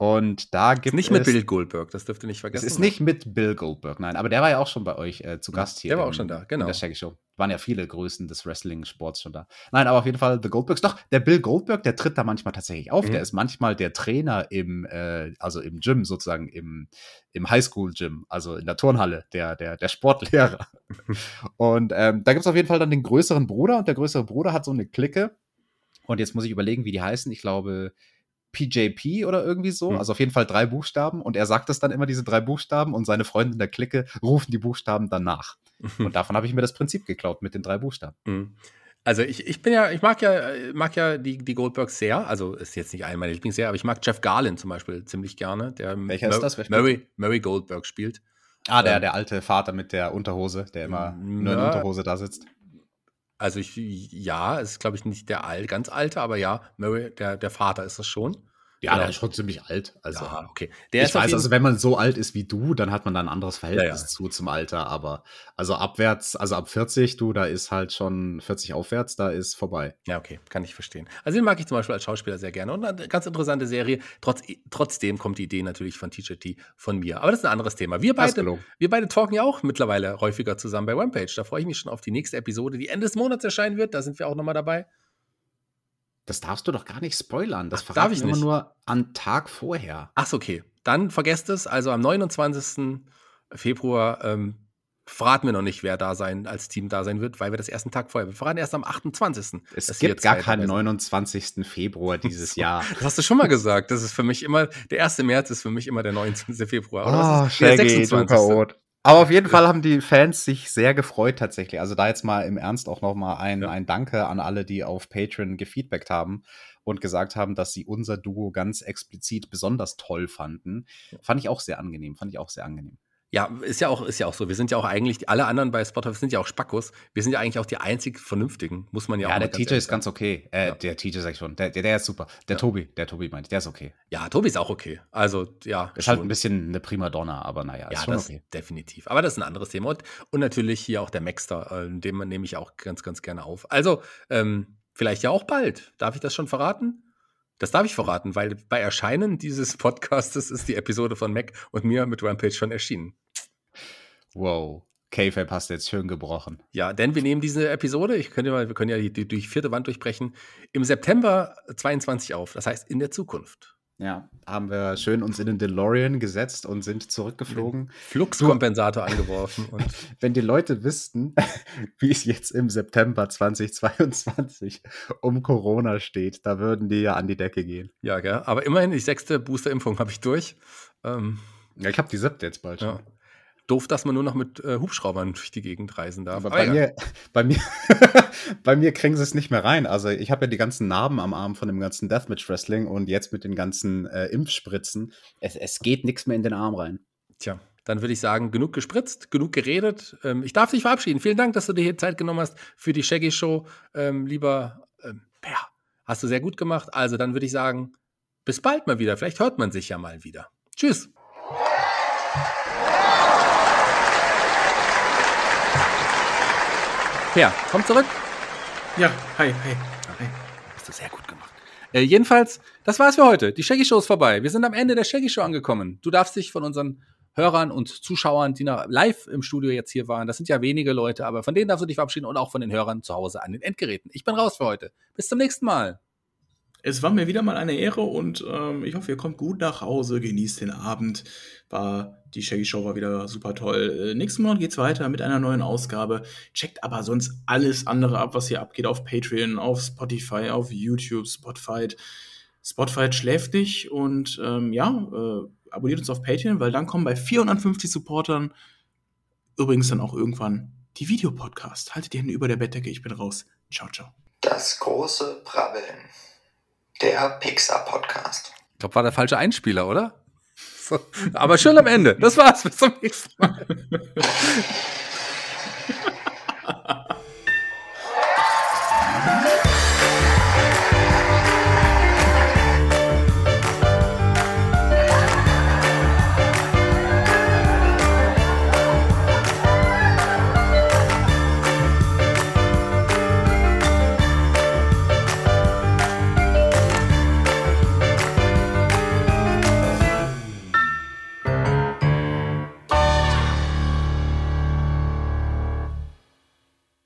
Und da gibt es. Nicht mit Bill Goldberg, das dürft ihr nicht vergessen. Es ist nicht mit Bill Goldberg, nein, aber der war ja auch schon bei euch äh, zu Gast hier. Der war auch schon da, genau. In der Shaggy Show. Waren ja viele Größen des Wrestling-Sports schon da. Nein, aber auf jeden Fall The Goldbergs. Doch, der Bill Goldberg, der tritt da manchmal tatsächlich auf. Mhm. Der ist manchmal der Trainer im, äh, also im Gym sozusagen, im, im Highschool-Gym, also in der Turnhalle, der, der, der Sportlehrer. und ähm, da gibt es auf jeden Fall dann den größeren Bruder und der größere Bruder hat so eine Clique. Und jetzt muss ich überlegen, wie die heißen. Ich glaube, PJP oder irgendwie so. Mhm. Also auf jeden Fall drei Buchstaben. Und er sagt es dann immer, diese drei Buchstaben. Und seine Freunde in der Clique rufen die Buchstaben dann nach. Mhm. Und davon habe ich mir das Prinzip geklaut mit den drei Buchstaben. Mhm. Also ich, ich bin ja, ich mag ja, mag ja die, die Goldbergs sehr. Also ist jetzt nicht einer meiner Lieblingsserie, aber ich mag Jeff Garlin zum Beispiel ziemlich gerne. Der Welcher Mur ist das? Murray, Murray Goldberg spielt. Ah, der, ähm, der alte Vater mit der Unterhose, der immer nur in Unterhose da sitzt. Also ich, ja, ist glaube ich nicht der alt, ganz alte, aber ja, Murray, der, der Vater ist das schon. Ja, genau. der ist schon ziemlich alt. Also, ja, okay. Der ich weiß, also wenn man so alt ist wie du, dann hat man da ein anderes Verhältnis ja, ja. zu zum Alter. Aber also abwärts, also ab 40, du, da ist halt schon 40 aufwärts, da ist vorbei. Ja, okay, kann ich verstehen. Also den mag ich zum Beispiel als Schauspieler sehr gerne. Und eine ganz interessante Serie. Trotz, trotzdem kommt die Idee natürlich von TJT von mir. Aber das ist ein anderes Thema. Wir beide, wir beide talken ja auch mittlerweile häufiger zusammen bei Rampage. Da freue ich mich schon auf die nächste Episode, die Ende des Monats erscheinen wird. Da sind wir auch nochmal dabei. Das darfst du doch gar nicht spoilern. Das Ach, darf ich immer nur am Tag vorher. Ach, okay. Dann vergesst es. Also am 29. Februar ähm, verraten wir noch nicht, wer da sein, als Team da sein wird, weil wir das ersten Tag vorher. Wir verraten erst am 28. Es gibt gar keinen 29. Februar dieses Jahr. Das hast du schon mal gesagt. Das ist für mich immer, der 1. März ist für mich immer der 19. Februar. Oder oh, Shaggy, der 26. Aber auf jeden Fall haben die Fans sich sehr gefreut tatsächlich. Also da jetzt mal im Ernst auch noch mal ein, ja. ein Danke an alle, die auf Patreon gefeedbackt haben und gesagt haben, dass sie unser Duo ganz explizit besonders toll fanden. Fand ich auch sehr angenehm. Fand ich auch sehr angenehm. Ja, ist ja auch, ist ja auch so. Wir sind ja auch eigentlich, alle anderen bei Spotify sind ja auch Spackos. Wir sind ja eigentlich auch die einzig Vernünftigen, muss man ja, Ja, auch der ganz TJ ehrlich ist ganz okay. Äh, Ja. Der TJ sag ich schon. Der, der, der ist super. Der Tobi, der Tobi meint, der ist okay. Ja, Tobi ist auch okay. Also, ja. Ist halt schon. ein bisschen eine Primadonna, aber naja, ist Ja, schon das okay. definitiv. Aber das ist ein anderes Thema. Und, und natürlich hier auch der Maxter, äh, den nehme ich auch ganz, ganz gerne auf. Also, ähm, vielleicht ja auch bald. Darf ich das schon verraten? Das darf ich verraten, weil bei Erscheinen dieses Podcastes ist die Episode von Mac und mir mit Rampage schon erschienen. Wow. K-Fab hast du jetzt schön gebrochen. Ja, denn wir nehmen diese Episode, ich könnte mal, wir können ja die, die durch vierte Wand durchbrechen, im September 22 auf. Das heißt in der Zukunft. Ja, haben wir schön uns in den DeLorean gesetzt und sind zurückgeflogen. Fluxkompensator angeworfen und Wenn die Leute wüssten, wie es jetzt im September 2022 um Corona steht, da würden die ja an die Decke gehen. ja, gell? aber immerhin die sechste Boosterimpfung habe ich durch. Ähm, Ja, ich habe die siebte jetzt bald schon. ja. Doof, dass man nur noch mit äh, Hubschraubern durch die Gegend reisen darf. Aber bei, ja. mir, bei, mir, bei mir kriegen sie es nicht mehr rein. Also ich habe ja die ganzen Narben am Arm von dem ganzen Deathmatch Wrestling und jetzt mit den ganzen äh, Impfspritzen. Es, es geht nichts mehr in den Arm rein. Tja, dann würde ich sagen, genug gespritzt, genug geredet. Ähm, ich darf dich verabschieden. Vielen Dank, dass du dir hier Zeit genommen hast für die Shaggy Show. Ähm, lieber ähm, Per, hast du sehr gut gemacht. Also dann würde ich sagen, bis bald mal wieder. Vielleicht hört man sich ja mal wieder. Tschüss. Per, komm zurück. Ja, hi, hi, hi. Hast du sehr gut gemacht. Äh, jedenfalls, das war's für heute. Die Shaggy Show ist vorbei. Wir sind am Ende der Shaggy Show angekommen. Du darfst dich von unseren Hörern und Zuschauern, die noch live im Studio jetzt hier waren, das sind ja wenige Leute, aber von denen darfst du dich verabschieden und auch von den Hörern zu Hause an den Endgeräten. Ich bin raus für heute. Bis zum nächsten Mal. Es war mir wieder mal eine Ehre und ähm, ich hoffe, ihr kommt gut nach Hause, genießt den Abend. War, die Shaggy Show war wieder super toll. Äh, nächsten Monat geht's weiter mit einer neuen Ausgabe. Checkt aber sonst alles andere ab, was hier abgeht auf Patreon, auf Spotify, auf YouTube, Spotify. Spotify schläft nicht und ähm, ja, äh, abonniert uns auf Patreon, weil dann kommen bei 450 Supportern übrigens dann auch irgendwann die Videopodcast. Haltet die Hände über der Bettdecke, ich bin raus. Ciao, ciao. Das große Brabbeln. Der Pixar-Podcast. Ich glaube, war der falsche Einspieler, oder? So, aber schön am Ende. Das war's. Bis zum nächsten Mal.